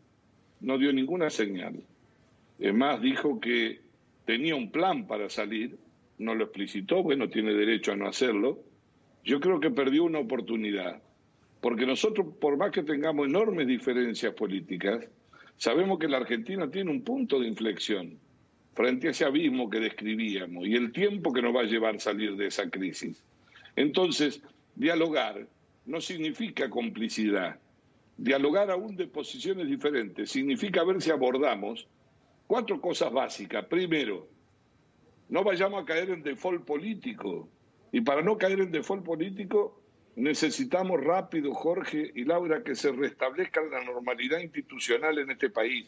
no dio ninguna señal. Es más, dijo que tenía un plan para salir, no lo explicitó, bueno, tiene derecho a no hacerlo. Yo creo que perdió una oportunidad, porque nosotros, por más que tengamos enormes diferencias políticas, sabemos que la Argentina tiene un punto de inflexión frente a ese abismo que describíamos y el tiempo que nos va a llevar salir de esa crisis. Entonces, dialogar no significa complicidad, dialogar aún de posiciones diferentes significa ver si abordamos cuatro cosas básicas. Primero, no vayamos a caer en default político. Y para no caer en default político, necesitamos rápido, Jorge y Laura, que se restablezca la normalidad institucional en este país.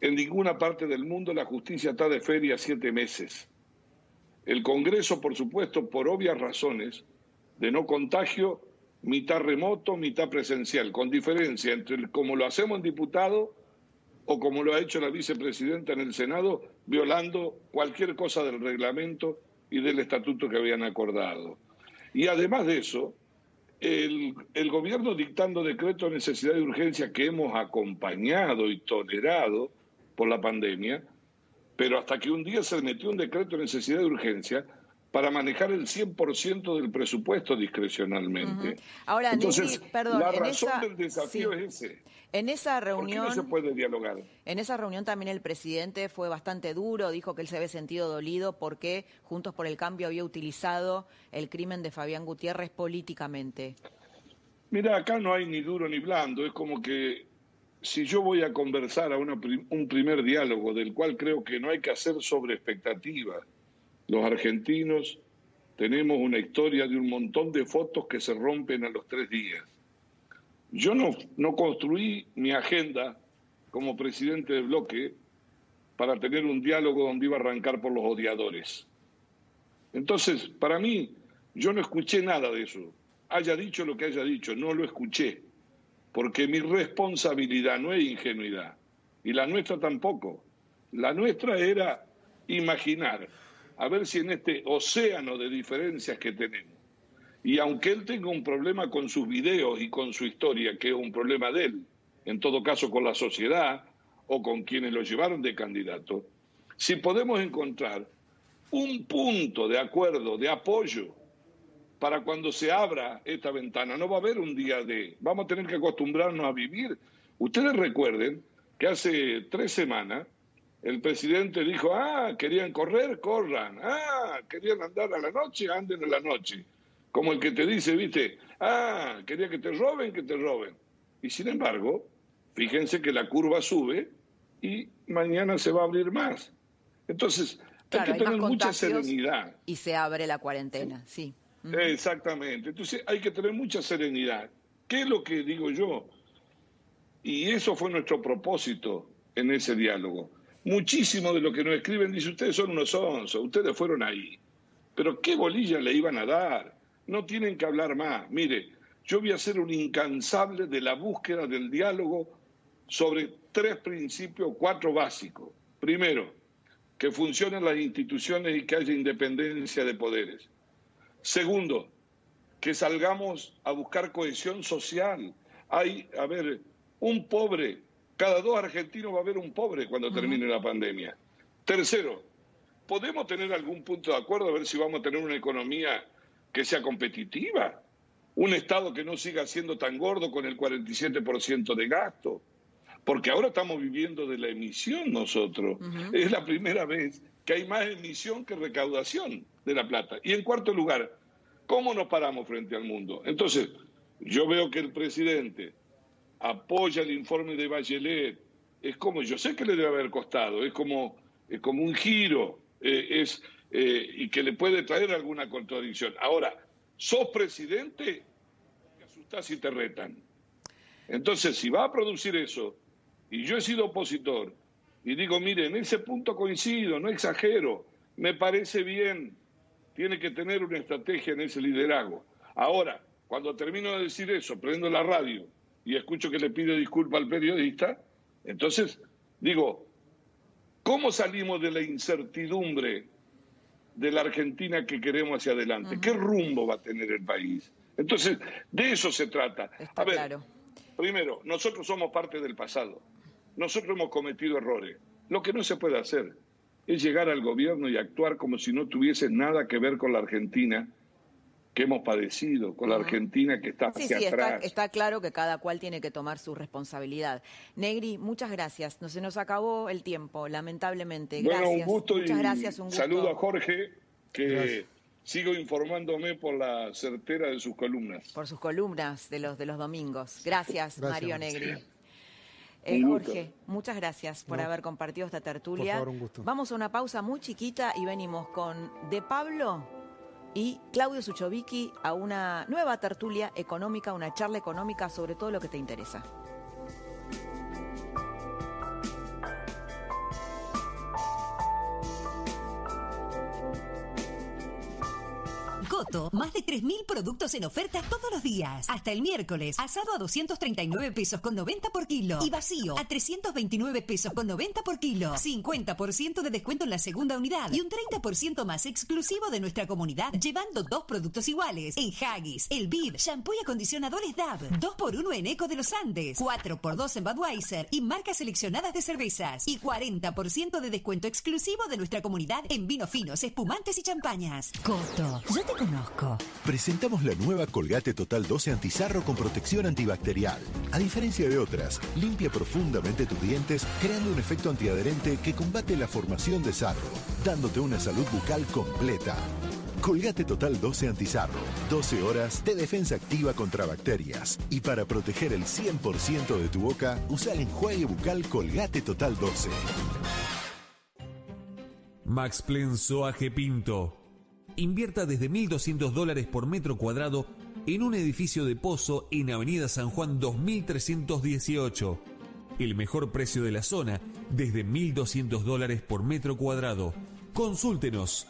En ninguna parte del mundo la justicia está de feria siete meses. El Congreso, por supuesto, por obvias razones de no contagio, mitad remoto, mitad presencial, con diferencia entre como lo hacemos en diputado o como lo ha hecho la vicepresidenta en el Senado, violando cualquier cosa del reglamento y del estatuto que habían acordado. Y además de eso, el, gobierno dictando decreto de necesidad de urgencia que hemos acompañado y tolerado por la pandemia, pero hasta que un día se metió un decreto de necesidad de urgencia para manejar el 100% del presupuesto discrecionalmente. Ahora, Entonces, perdón, la en razón esa- del desafío sí. es ese. En esa ¿Por qué reunión, no se puede dialogar? en esa reunión también el presidente fue bastante duro, dijo que él se había sentido dolido porque Juntos por el Cambio había utilizado el crimen de Fabián Gutiérrez políticamente. Mira, acá no hay ni duro ni blando, es como que si yo voy a conversar a una un primer diálogo del cual creo que no hay que hacer sobre expectativas, los argentinos tenemos una historia de un montón de fotos que se rompen a los tres días. Yo no, no construí mi agenda como presidente del bloque para tener un diálogo donde iba a arrancar por los odiadores. Entonces, para mí, yo no escuché nada de eso. Haya dicho lo que haya dicho, no lo escuché. Porque mi responsabilidad no es ingenuidad. Y la nuestra tampoco. La nuestra era imaginar, a ver si en este océano de diferencias que tenemos, y aunque él tenga un problema con sus videos y con su historia, que es un problema de él, en todo caso con la sociedad o con quienes lo llevaron de candidato, si podemos encontrar un punto de acuerdo, de apoyo, para cuando se abra esta ventana. No va a haber un día de... Vamos a tener que acostumbrarnos a vivir. Ustedes recuerden que hace tres semanas el presidente dijo, ah, querían correr, corran. Ah, querían andar a la noche, anden a la noche. Como el que te dice, viste, ah, quería que te roben, que te roben. Y sin embargo, fíjense que la curva sube y mañana se va a abrir más. Entonces, Claro, hay que tener mucha serenidad. Y se abre la cuarentena, sí. Exactamente. Entonces hay que tener mucha serenidad. ¿Qué es lo que digo yo? Y eso fue nuestro propósito en ese diálogo. Muchísimo de lo que nos escriben dice, ustedes son unos onzos, ustedes fueron ahí. Pero ¿qué bolilla le iban a dar? No tienen que hablar más. Mire, yo voy a ser un incansable de la búsqueda del diálogo sobre tres principios, cuatro básicos. Primero, que funcionen las instituciones y que haya independencia de poderes. Segundo, que salgamos a buscar cohesión social. Hay, a ver, un pobre, cada dos argentinos va a haber un pobre cuando termine la pandemia. Tercero, podemos tener algún punto de acuerdo a ver si vamos a tener una economía que sea competitiva, un Estado que no siga siendo tan gordo con el 47% de gasto, porque ahora estamos viviendo de la emisión nosotros. Es la primera vez que hay más emisión que recaudación de la plata. Y en cuarto lugar, ¿cómo nos paramos frente al mundo? Entonces, yo veo que el presidente apoya el informe de Bachelet, es como, yo sé que le debe haber costado, es como, es como un giro, eh, es, eh, y que le puede traer alguna contradicción. Ahora, sos presidente, te asustás si te retan. Entonces, si va a producir eso, y yo he sido opositor, y digo, mire, en ese punto coincido, no exagero, me parece bien, tiene que tener una estrategia en ese liderazgo. Ahora, cuando termino de decir eso, prendo la radio y escucho que le pide disculpa al periodista, entonces digo, ¿cómo salimos de la incertidumbre de la Argentina que queremos hacia adelante? ¿Qué rumbo va a tener el país? Entonces, de eso se trata. Está a ver, claro. primero, nosotros somos parte del pasado. Nosotros hemos cometido errores. Lo que no se puede hacer es llegar al gobierno y actuar como si no tuviese nada que ver con la Argentina que hemos padecido, con la Argentina que está Sí, hacia sí, está, atrás. está claro que cada cual tiene que tomar su responsabilidad. Negri, muchas gracias. No se nos acabó el tiempo, lamentablemente. Bueno, Gracias. un gusto Muchas y gracias, un gusto. saludo a Jorge, que Gracias. Sigo informándome por la certera de sus columnas. Por sus columnas de los, de los domingos. Gracias, Gracias, Mario. Negri. Eh. Jorge, muchas gracias por No. haber compartido esta tertulia. favor, un gusto. Vamos a una pausa muy chiquita y venimos con De Pablo y Claudio Suchovicki a una nueva tertulia económica, una charla económica sobre todo lo que te interesa. Más de 3.000 productos en oferta todos los días. Hasta el miércoles, asado a 239 pesos con 90 por kilo y vacío a 329 pesos con 90 por kilo. 50% de descuento en la segunda unidad y un 30% más exclusivo de nuestra comunidad llevando dos productos iguales. En Haggis, el BID, shampoo y acondicionadores DAB. 2x1 en Eco de los Andes. 4x2 en Budweiser y marcas seleccionadas de cervezas. Y 40% de descuento exclusivo de nuestra comunidad en vinos finos, espumantes y champañas. Coto, yo te conozco. Presentamos la nueva Colgate Total 12 Antizarro con protección antibacterial. A diferencia de otras, limpia profundamente tus dientes, creando un efecto antiadherente que combate la formación de sarro, dándote una salud bucal completa. Colgate Total 12 Antizarro. 12 horas de defensa activa contra bacterias. Y para proteger el 100% de tu boca, usa el enjuague bucal Colgate Total 12. Max Soaje Pinto. Invierta desde 1.200 dólares por metro cuadrado en un edificio de pozo en Avenida San Juan 2318. El mejor precio de la zona desde 1.200 dólares por metro cuadrado. Consúltenos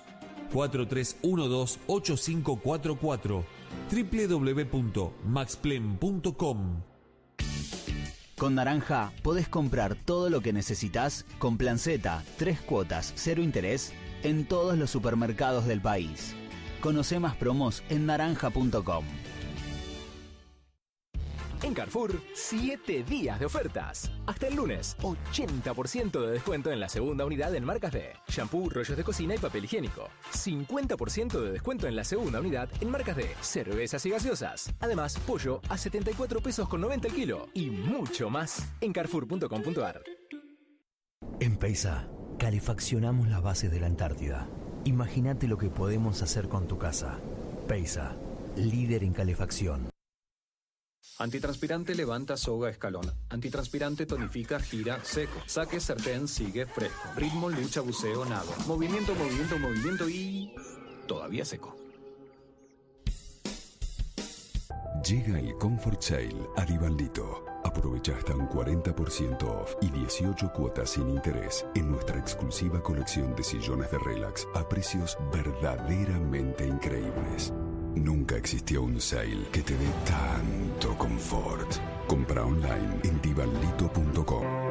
4312-8544 www.maxplen.com Con Naranja podés comprar todo lo que necesitas con Plan Z, tres cuotas, cero interés en todos los supermercados del país. Conoce más promos en naranja.com. En Carrefour, 7 días de ofertas. Hasta el lunes, 80% de descuento en la segunda unidad en marcas de shampoo, rollos de cocina y papel higiénico. 50% de descuento en la segunda unidad en marcas de cervezas y gaseosas. Además, pollo a 74 pesos con 90 el kilo y mucho más en carrefour.com.ar. En Peisa, calefaccionamos las bases de la Antártida. Imagínate lo que podemos hacer con tu casa. Peisa, líder en calefacción. Antitranspirante levanta soga escalón. Antitranspirante tonifica, gira, seco. Saque, sartén, sigue, fresco. Ritmo, lucha, buceo, nado. Movimiento, movimiento, movimiento y... todavía seco. Llega el Comfort Sale a. Aprovecha hasta un 40% off y 18 cuotas sin interés en nuestra exclusiva colección de sillones de relax a precios verdaderamente increíbles. Nunca existió un sale que te dé tanto confort. Compra online en divanlito.com.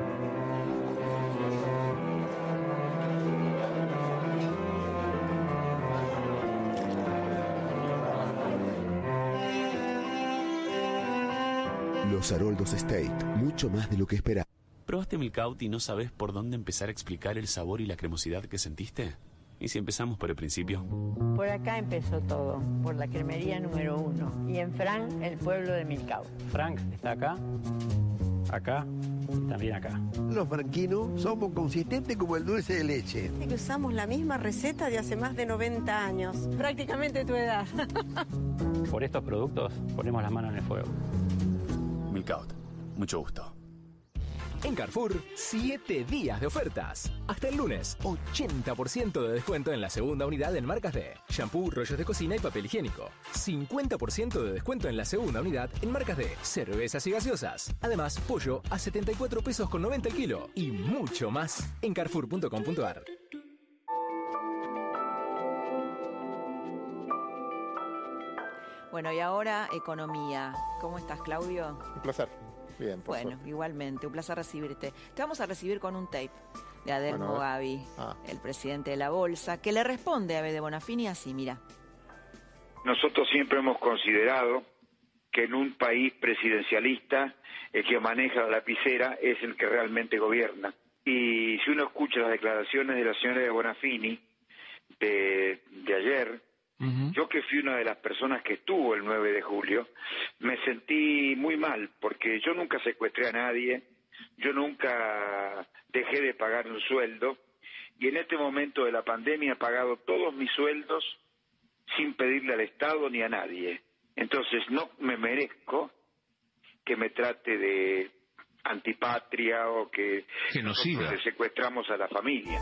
Los Haroldos State, mucho más de lo que esperaba. ¿Probaste Milkout y no sabes por dónde empezar a explicar el sabor y la cremosidad que sentiste? ¿Y si empezamos por el principio? Por acá empezó todo, por la cremería número uno. Y en Frank, el pueblo de Milcao. Frank está acá, acá y también acá. Los franquinos somos consistentes como el dulce de leche. que usamos la misma receta de hace más de 90 años. Prácticamente tu edad. Por estos productos ponemos las manos en el fuego. Milkout. Mucho gusto. En Carrefour, 7 días de ofertas. Hasta el lunes, 80% de descuento en la segunda unidad en marcas de shampoo, rollos de cocina y papel higiénico. 50% de descuento en la segunda unidad en marcas de cervezas y gaseosas. Además, pollo a 74 pesos con 90 el kilo y mucho más en carrefour.com.ar. Bueno, y ahora economía. ¿Cómo estás, Claudio? Un placer. Bien, por Bueno, suerte. igualmente, un placer recibirte. Te vamos a recibir con un tape de Adelmo Bueno, Gavi, Ah. el presidente de la Bolsa, que le responde a Bede Bonafini así, mira. Nosotros siempre hemos considerado que en un país presidencialista el que maneja la lapicera es el que realmente gobierna. Y si uno escucha las declaraciones de la señora de Bonafini de, de ayer, yo que fui una de las personas que estuvo el 9 de julio, me sentí muy mal porque yo nunca secuestré a nadie, yo nunca dejé de pagar un sueldo y en este momento de la pandemia he pagado todos mis sueldos sin pedirle al Estado ni a nadie. Entonces no me merezco que me trate de antipatria o que Genocida. le secuestramos a la familia.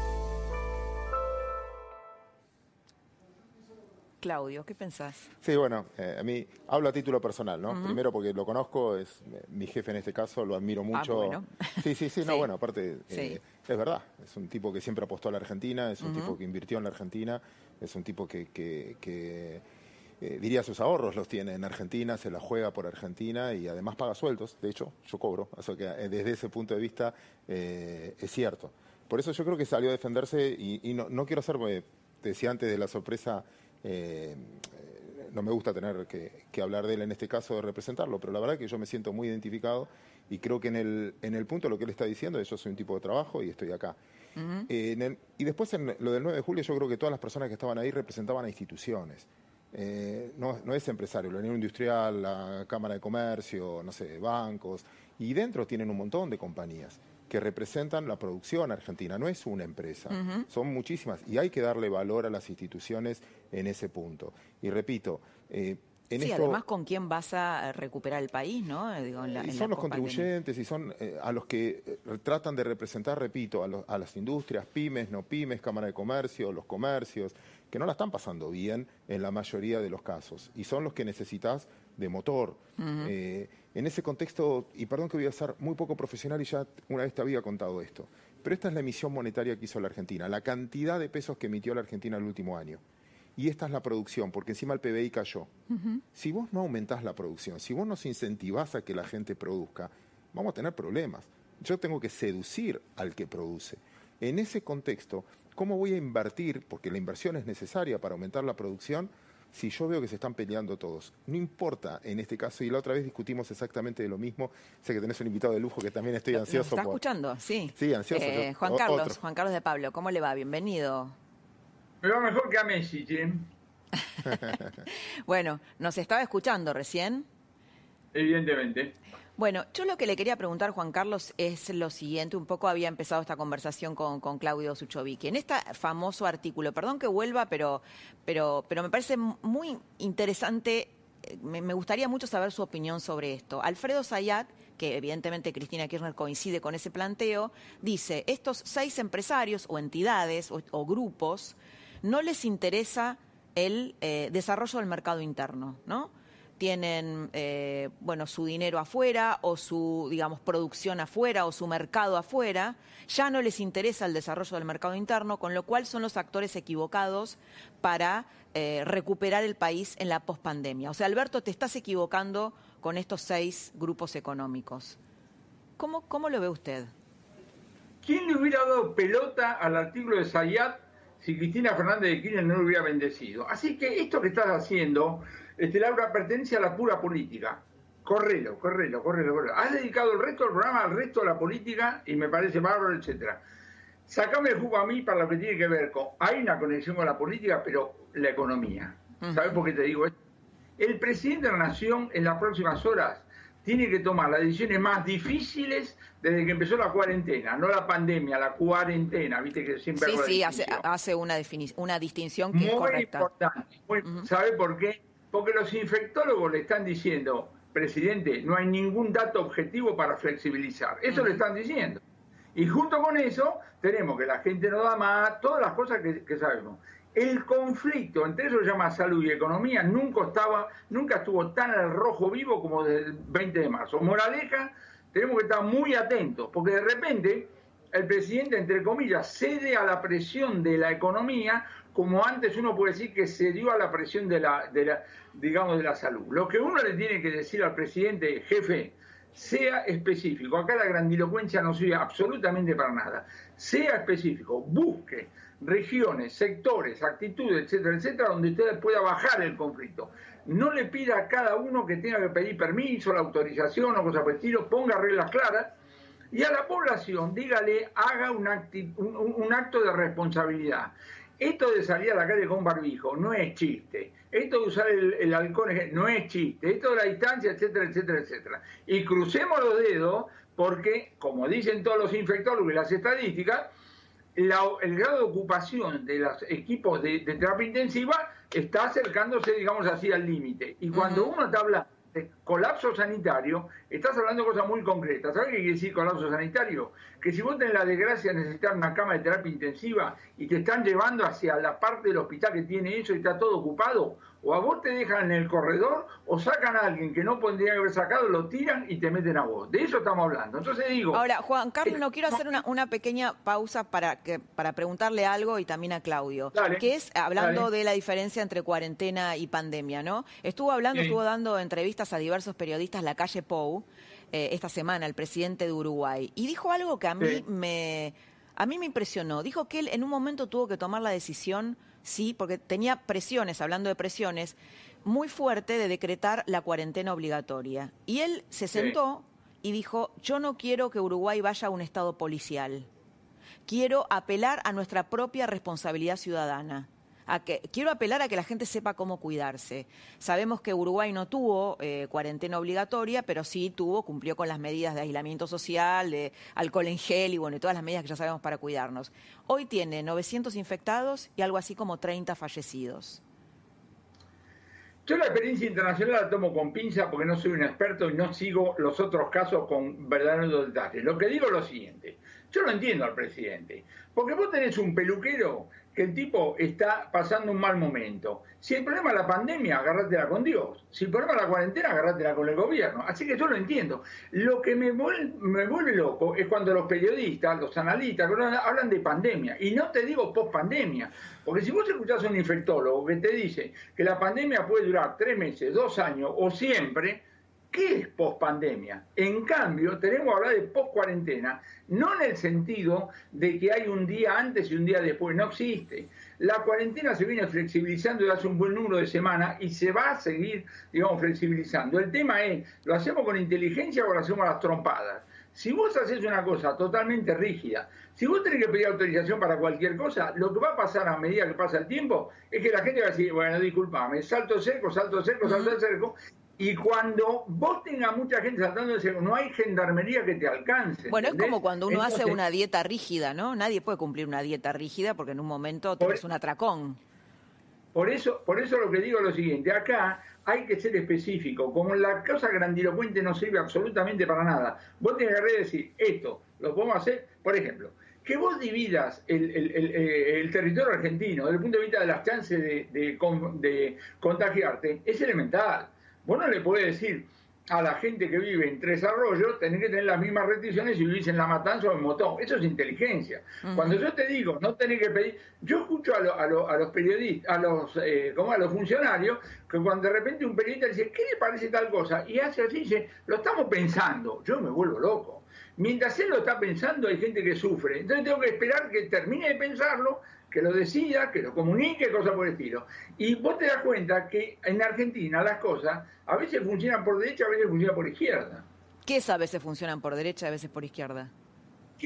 Claudio, ¿qué pensás? Sí, bueno, eh, a mí hablo a título personal, ¿no? Primero porque lo conozco, es eh, mi jefe en este caso, lo admiro mucho. Ah, bueno. Sí, sí, sí, no, (laughs) Sí. bueno, aparte, Sí. eh, es verdad, es un tipo que siempre apostó a la Argentina, es un tipo que invirtió en la Argentina, es un tipo que, que- que, eh, diría sus ahorros los tiene en Argentina, se la juega por Argentina y además paga sueldos, de hecho, yo cobro, o sea que desde ese punto de vista es cierto. Por eso yo creo que salió a defenderse y, y no, no quiero hacer, te decía antes de la sorpresa, eh, no me gusta tener que, que hablar de él en este caso, de representarlo, pero la verdad que yo me siento muy identificado y creo que en el, en el punto de lo que él está diciendo, yo soy un tipo de trabajo y estoy acá. Eh, en el- y después en lo del 9 de julio yo creo que todas las personas que estaban ahí representaban a instituciones. Eh, no, no es empresario, la Unión Industrial, la Cámara de Comercio, no sé, bancos, y dentro tienen un montón de compañías que representan la producción argentina, no es una empresa, son muchísimas y hay que darle valor a las instituciones en ese punto. Y repito, eh, en sí, esto... además con quién vas a recuperar el país, ¿no? Eh, Digo, en la- Y en son la los contribuyentes y son eh, a los que eh, tratan de representar, repito, a, los- a las industrias, pymes, no pymes, Cámara de Comercio, los comercios, que no la están pasando bien en la mayoría de los casos. Y son los que necesitas de motor. En ese contexto, y perdón que voy a ser muy poco profesional y ya una vez te había contado esto, pero esta es la emisión monetaria que hizo la Argentina, la cantidad de pesos que emitió la Argentina el último año. Y esta es la producción, porque encima el PBI cayó. Si vos no aumentás la producción, si vos nos incentivás a que la gente produzca, vamos a tener problemas. Yo tengo que seducir al que produce. En ese contexto, ¿cómo voy a invertir? Porque la inversión es necesaria para aumentar la producción. Si yo veo que se están peleando todos, no importa en este caso, y la otra vez discutimos exactamente de lo mismo, sé que tenés un invitado de lujo que también estoy ¿Nos ansioso está por... escuchando? Sí. Sí, ansioso. Eh, yo- Juan Carlos, otro. Juan Carlos de Pablo, ¿cómo le va? Bienvenido. Me va mejor que a Messi, ¿sí? (laughs) Bueno, nos estaba escuchando recién. evidentemente. Bueno, yo lo que le quería preguntar, Juan Carlos, es lo siguiente. Un poco había empezado esta conversación con, con Claudio Suchovicki. En este famoso artículo, perdón que vuelva, pero, pero, pero me parece muy interesante, eh, me, gustaría mucho saber su opinión sobre esto. Alfredo Zayat, que evidentemente Cristina Kirchner coincide con ese planteo, dice, estos seis empresarios o entidades o, o grupos no les interesa el eh, desarrollo del mercado interno, ¿no? Tienen eh, bueno su dinero afuera o su digamos producción afuera o su mercado afuera ya no les interesa el desarrollo del mercado interno con lo cual son los actores equivocados para eh, recuperar el país en la pospandemia. O sea Alberto te estás equivocando con estos seis grupos económicos. Cómo cómo lo ve usted ¿Quién le hubiera dado pelota al artículo de Zayat si Cristina Fernández de Kirchner no lo hubiera bendecido? Así que esto que estás haciendo, este, Laura, pertenece a la pura política. Correlo, correlo, correlo, correlo. Has dedicado el resto del programa al resto de la política y me parece bárbaro, etcétera. Sacame el jugo a mí para lo que tiene que ver con. Hay una conexión con la política, pero la economía. ¿Sabes por qué te digo esto? El presidente de la Nación en las próximas horas tiene que tomar las decisiones más difíciles desde que empezó la cuarentena, no la pandemia, la cuarentena, viste que siempre sí sí hace, una, distinción que Muy es correcta importante. Muy- ¿Sabe por qué? Porque los infectólogos le están diciendo, presidente, no hay ningún dato objetivo para flexibilizar. Eso le están diciendo. Y junto con eso, tenemos que la gente no da más, todas las cosas que, que sabemos. El conflicto entre eso se llama salud y economía nunca estaba, nunca estuvo tan al rojo vivo como desde el 20 de marzo. Moraleja, tenemos que estar muy atentos, porque de repente el presidente, entre comillas, cede a la presión de la economía, como antes uno puede decir que cedió a la presión de la, digamos, de la salud. Lo que uno le tiene que decir al presidente, jefe, sea específico. Acá la grandilocuencia no sirve absolutamente para nada. Sea específico, busque regiones, sectores, actitudes, etcétera, etcétera, donde usted pueda bajar el conflicto. No le pida a cada uno que tenga que pedir permiso, la autorización o cosas por el estilo, ponga reglas claras y a la población dígale, haga un acto de responsabilidad. Esto de salir a la calle con barbijo no es chiste. Esto de usar el, el alcohol no es chiste. Esto de la distancia, etcétera, etcétera, etcétera. Y crucemos los dedos porque, como dicen todos los infectólogos y las estadísticas, la- el grado de ocupación de los equipos de, de terapia intensiva está acercándose, digamos así, al límite. Y cuando uno está hablando de colapso sanitario, estás hablando de cosas muy concretas. ¿Sabes qué quiere decir colapso sanitario? Que si vos tenés la desgracia de necesitar una cama de terapia intensiva y te están llevando hacia la parte del hospital que tiene eso y está todo ocupado, o a vos te dejan en el corredor o sacan a alguien que no podría haber sacado, lo tiran y te meten a vos. De eso estamos hablando. Entonces digo... Ahora, Juan Carlos, no quiero hacer una, una pequeña pausa para, que, para preguntarle algo y también a Claudio, Dale, que es hablando dale. de la diferencia entre cuarentena y pandemia, ¿no? Estuvo hablando, Sí. estuvo dando entrevistas a diversos periodistas la calle Pou eh, esta semana, el presidente de Uruguay, y dijo algo que a mí Sí. me a mí me impresionó. Dijo que él en un momento tuvo que tomar la decisión, sí, porque tenía presiones, hablando de presiones, muy fuerte de decretar la cuarentena obligatoria. Y él se Sí. sentó y dijo, yo no quiero que Uruguay vaya a un estado policial. Quiero apelar a nuestra propia responsabilidad ciudadana. Quiero apelar a que la gente sepa cómo cuidarse. Sabemos que Uruguay no tuvo eh, cuarentena obligatoria, pero sí tuvo, cumplió con las medidas de aislamiento social, de alcohol en gel y bueno, y todas las medidas que ya sabemos para cuidarnos. Hoy tiene 900 infectados y algo así como 30 fallecidos. Yo la experiencia internacional la tomo con pinza porque no soy un experto y no sigo los otros casos con verdaderos detalles. Lo que digo es lo siguiente. Yo lo entiendo al presidente. Porque vos tenés un peluquero que el tipo está pasando un mal momento. Si el problema es la pandemia, agárratela con Dios. Si el problema es la cuarentena, agárratela con el gobierno. Así que yo lo entiendo. Lo que me vuelve, me vuelve loco es cuando los periodistas, los analistas, hablan de pandemia. Y no te digo post-pandemia. Porque si vos escuchás a un infectólogo que te dice que la pandemia puede durar tres meses, dos años o siempre, ¿Qué es post-pandemia? En cambio, tenemos que hablar de post-cuarentena, no en el sentido de que hay un día antes y un día después, no existe. La cuarentena se viene flexibilizando desde hace un buen número de semanas y se va a seguir, digamos, flexibilizando. El tema es, ¿lo hacemos con inteligencia o lo hacemos a las trompadas? Si vos haces una cosa totalmente rígida, si vos tenés que pedir autorización para cualquier cosa, lo que va a pasar a medida que pasa el tiempo es que la gente va a decir, bueno, disculpame, salto cerco, salto cerco, salto cerco, y cuando vos tengas mucha gente cerco, no hay gendarmería que te alcance. Bueno, es como cuando uno hace una dieta rígida, ¿no? Nadie puede cumplir una dieta rígida porque en un momento tienes un atracón. Por eso, por eso lo que digo es lo siguiente, acá hay que ser específico, como la cosa grandilocuente no sirve absolutamente para nada. Vos tenés que decir, esto lo podemos hacer, por ejemplo, que vos dividas el, el- el- eh, el territorio argentino desde el punto de vista de las chances de, de con- de contagiarte es elemental. Vos no le podés decir a la gente que vive en Tres Arroyos, tenés que tener las mismas restricciones si vivís en La Matanza o en Motón. Eso es inteligencia. Cuando yo te digo, no tenés que pedir... Yo escucho a, lo- a lo- a los periodistas, a los, eh, ¿cómo? a los funcionarios, que cuando de repente un periodista dice, ¿qué le parece tal cosa? Y hace así, dice, lo estamos pensando. Yo me vuelvo loco. Mientras él lo está pensando, hay gente que sufre. Entonces tengo que esperar que termine de pensarlo, que lo decida, que lo comunique, cosas por el estilo. Y vos te das cuenta que en Argentina las cosas a veces funcionan por derecha, a veces funcionan por izquierda. ¿Qué es a veces funcionan por derecha, a veces por izquierda?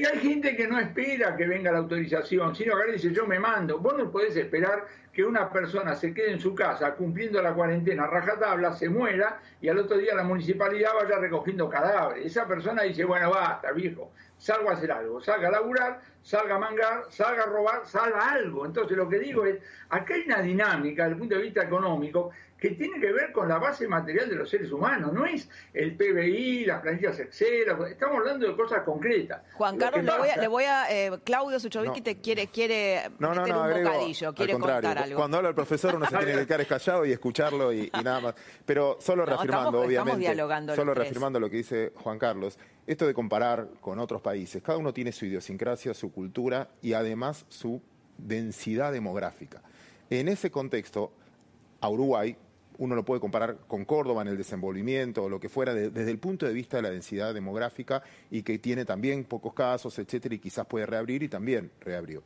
Que hay gente que no espera que venga la autorización, sino que dice yo me mando. Vos no podés esperar que una persona se quede en su casa cumpliendo la cuarentena rajatabla, se muera y al otro día la municipalidad vaya recogiendo cadáveres. Esa persona dice, bueno, basta, viejo, salgo a hacer algo, salga a laburar, salga a mangar, salga a robar, salga algo. Entonces lo que digo es, acá hay una dinámica desde el punto de vista económico que tiene que ver con la base material de los seres humanos, no es el PBI, las planillas Excel, estamos hablando de cosas concretas. Juan Lo Carlos, le voy a, pasa- le voy a eh, Claudio Suchovicki No. te quiere, quiere No, no, meter no, un agrego, bocadillo, quiere contar algo. Cuando habla el profesor uno se tiene que quedar callado y escucharlo y, y nada más. Pero solo (laughs) No, reafirmando, estamos- estamos obviamente, dialogando los solo reafirmando lo que dice Juan Carlos, esto de comparar con otros países, cada uno tiene su idiosincrasia, su cultura y además su densidad demográfica. En ese contexto, a Uruguay, uno lo puede comparar con Córdoba en el desenvolvimiento o lo que fuera, de- desde el punto de vista de la densidad demográfica y que tiene también pocos casos, etcétera, y quizás puede reabrir y también reabrió.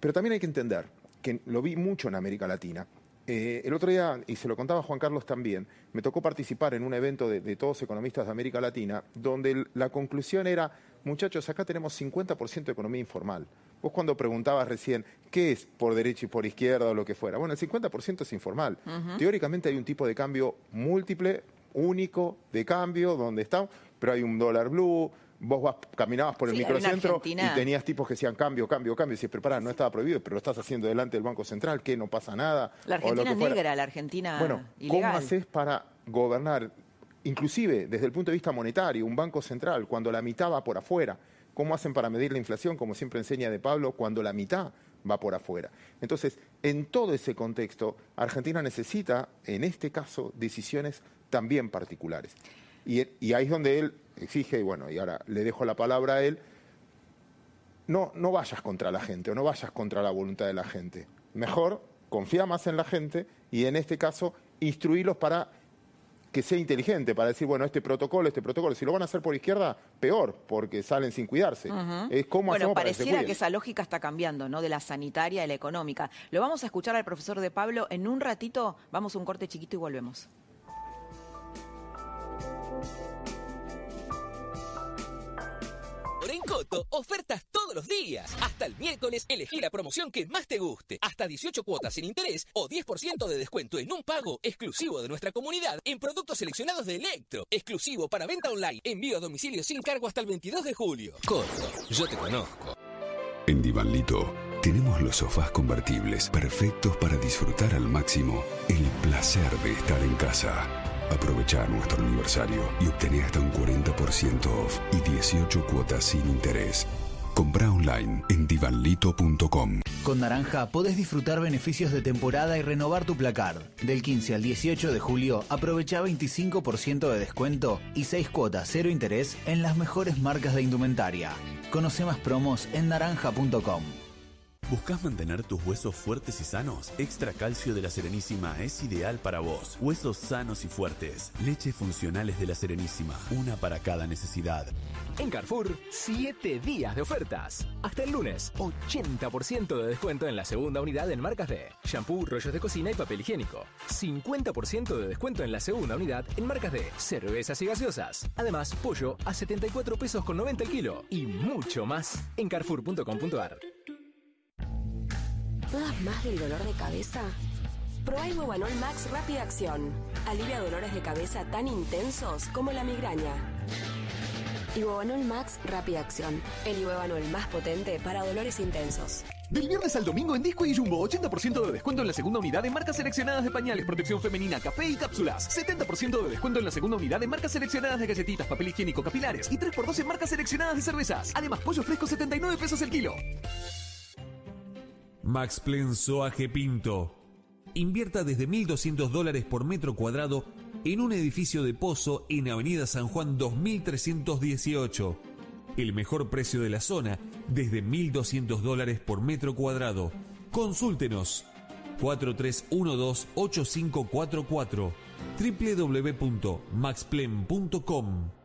Pero también hay que entender que lo vi mucho en América Latina. Eh, el otro día, y se lo contaba Juan Carlos también, me tocó participar en un evento de, de todos economistas de América Latina, donde la conclusión era, muchachos, acá tenemos 50% de economía informal. Vos cuando preguntabas recién, ¿qué es por derecha y por izquierda o lo que fuera? Bueno, el 50% es informal. Teóricamente hay un tipo de cambio múltiple, único, de cambio, donde está, pero hay un dólar blue, vos vas, caminabas por el Sí, microcentro y tenías tipos que decían cambio, cambio, cambio. Y decís, pero pará, no estaba prohibido, pero lo estás haciendo delante del Banco Central, que no pasa nada. La o lo Argentina fuera. negra, la Argentina Bueno, ¿cómo haces para gobernar, inclusive desde el punto de vista monetario, un banco central, cuando la mitad va por afuera? ¿Cómo hacen para medir la inflación, como siempre enseña De Pablo, cuando la mitad va por afuera? Entonces, en todo ese contexto, Argentina necesita, en este caso, decisiones también particulares. Y, ahí es donde él exige, y bueno, y ahora le dejo la palabra a él, no, no vayas contra la gente o no vayas contra la voluntad de la gente. Mejor confía más en la gente y en este caso instruirlos para que sea inteligente, para decir, bueno, este protocolo, este protocolo, si lo van a hacer por izquierda, peor, porque salen sin cuidarse. Ujú. Es cómo bueno, hacemos para que se pareciera que esa lógica está cambiando, ¿no? De la sanitaria a la económica. Lo vamos a escuchar al profesor de Pablo en un ratito. Vamos a un corte chiquito y volvemos. Coto, ofertas todos los días. Hasta el miércoles elegí la promoción que más te guste. Hasta 18 cuotas sin interés o 10% de descuento en un pago exclusivo de nuestra comunidad en productos seleccionados de Electro. Exclusivo para venta online. Envío a domicilio sin cargo hasta el 22 de julio. Coto, yo te conozco. En Divanlito tenemos los sofás convertibles perfectos para disfrutar al máximo el placer de estar en casa. Aprovecha nuestro aniversario y obtené hasta un 40% off y 18 cuotas sin interés. Compra online en divanlito.com. Con Naranja podés disfrutar beneficios de temporada y renovar tu placar. Del 15 al 18 de julio, aprovecha 25% de descuento y 6 cuotas cero interés en las mejores marcas de indumentaria. Conoce más promos en naranja.com. ¿Buscas mantener tus huesos fuertes y sanos? Extra Calcio de la Serenísima es ideal para vos. Huesos sanos y fuertes. Leche funcionales de la Serenísima. Una para cada necesidad. En Carrefour, 7 días de ofertas. Hasta el lunes, 80% de descuento en la segunda unidad en marcas de shampoo, rollos de cocina y papel higiénico. 50% de descuento en la segunda unidad en marcas de cervezas y gaseosas. Además, pollo a 74 pesos con 90 el kilo. Y mucho más en carrefour.com.ar. ¿Todas más del dolor de cabeza? Probá Ibuevanol Max Rápida Acción. Alivia dolores de cabeza tan intensos como la migraña. Ibuevanol Max Rápida Acción. El Ibuevanol más potente para dolores intensos. Del viernes al domingo en Disco y Jumbo, 80% de descuento en la segunda unidad de marcas seleccionadas de pañales, protección femenina, café y cápsulas. 70% de descuento en la segunda unidad de marcas seleccionadas de galletitas, papel higiénico, capilares. Y 3x2 en marcas seleccionadas de cervezas. Además, pollo fresco 79 pesos el kilo. Max Plan Soaje Pinto. Invierta desde 1.200 dólares por metro cuadrado en un edificio de pozo en Avenida San Juan 2318. El mejor precio de la zona desde 1.200 dólares por metro cuadrado. Consúltenos 4312-8544 www.maxplen.com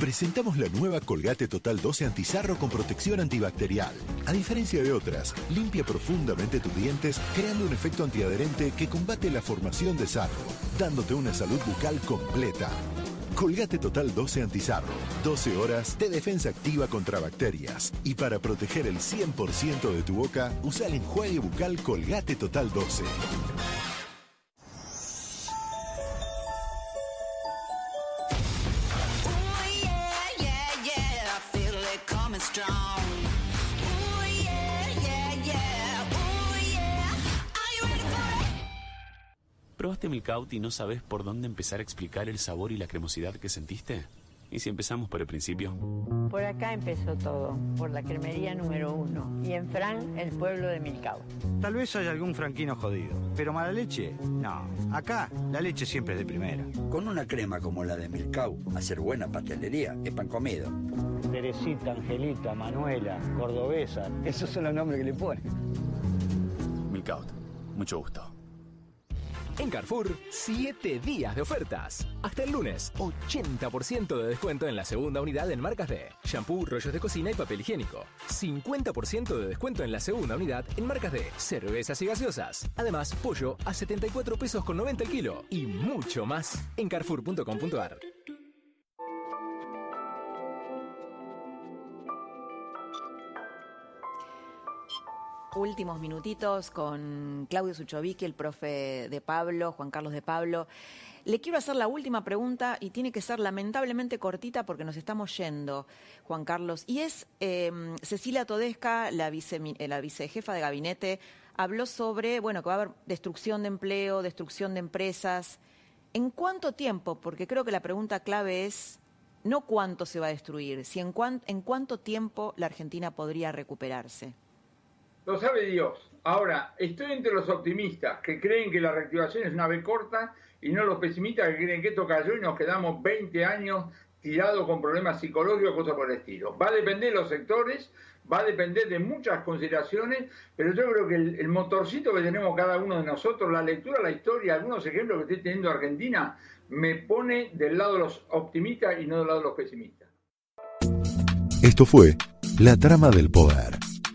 Presentamos la nueva Colgate Total 12 Antizarro con protección antibacterial. A diferencia de otras, limpia profundamente tus dientes creando un efecto antiadherente que combate la formación de sarro, dándote una salud bucal completa. Colgate Total 12 Antizarro. 12 horas de defensa activa contra bacterias. Y para proteger el 100% de tu boca, usa el enjuague bucal Colgate Total 12. ¿Probaste Milkout y no sabes por dónde empezar a explicar el sabor y la cremosidad que sentiste? ¿Y si empezamos por el principio? Por acá empezó todo, por la cremería número uno. Y en Fran, el pueblo de Milcao. Tal vez haya algún franquino jodido, pero mala leche, no. Acá la leche siempre es de primera. Con una crema como la de Milcau, hacer buena pastelería es pan comido. Teresita, Angelita, Manuela, Cordobesa, esos son los nombres que le ponen. Milkout. Mucho gusto. En Carrefour, 7 días de ofertas. Hasta el lunes, 80% de descuento en la segunda unidad en marcas de shampoo, rollos de cocina y papel higiénico. 50% de descuento en la segunda unidad en marcas de cervezas y gaseosas. Además, pollo a 74 pesos con 90 el kilo. Y mucho más en carrefour.com.ar. Últimos minutitos con Claudio Suchovicki, el profe de Pablo, Juan Carlos de Pablo. Le quiero hacer la última pregunta y tiene que ser lamentablemente cortita porque nos estamos yendo, Juan Carlos. Y es eh, Cecilia Todesca, eh, la vicejefa de gabinete, habló sobre, bueno, que va a haber destrucción de empleo, destrucción de empresas. ¿En cuánto tiempo? Porque creo que la pregunta clave es no cuánto se va a destruir, sino en cuánto tiempo la Argentina podría recuperarse. Lo sabe Dios. Ahora, estoy entre los optimistas que creen que la reactivación es una vez corta y no los pesimistas que creen que esto cayó y nos quedamos 20 años tirados con problemas psicológicos, cosas por el estilo. Va a depender de los sectores, va a depender de muchas consideraciones, pero yo creo que el, motorcito que tenemos cada uno de nosotros, la lectura, la historia, algunos ejemplos que estoy teniendo Argentina, me pone del lado de los optimistas y no del lado de los pesimistas. Esto fue La Trama del Poder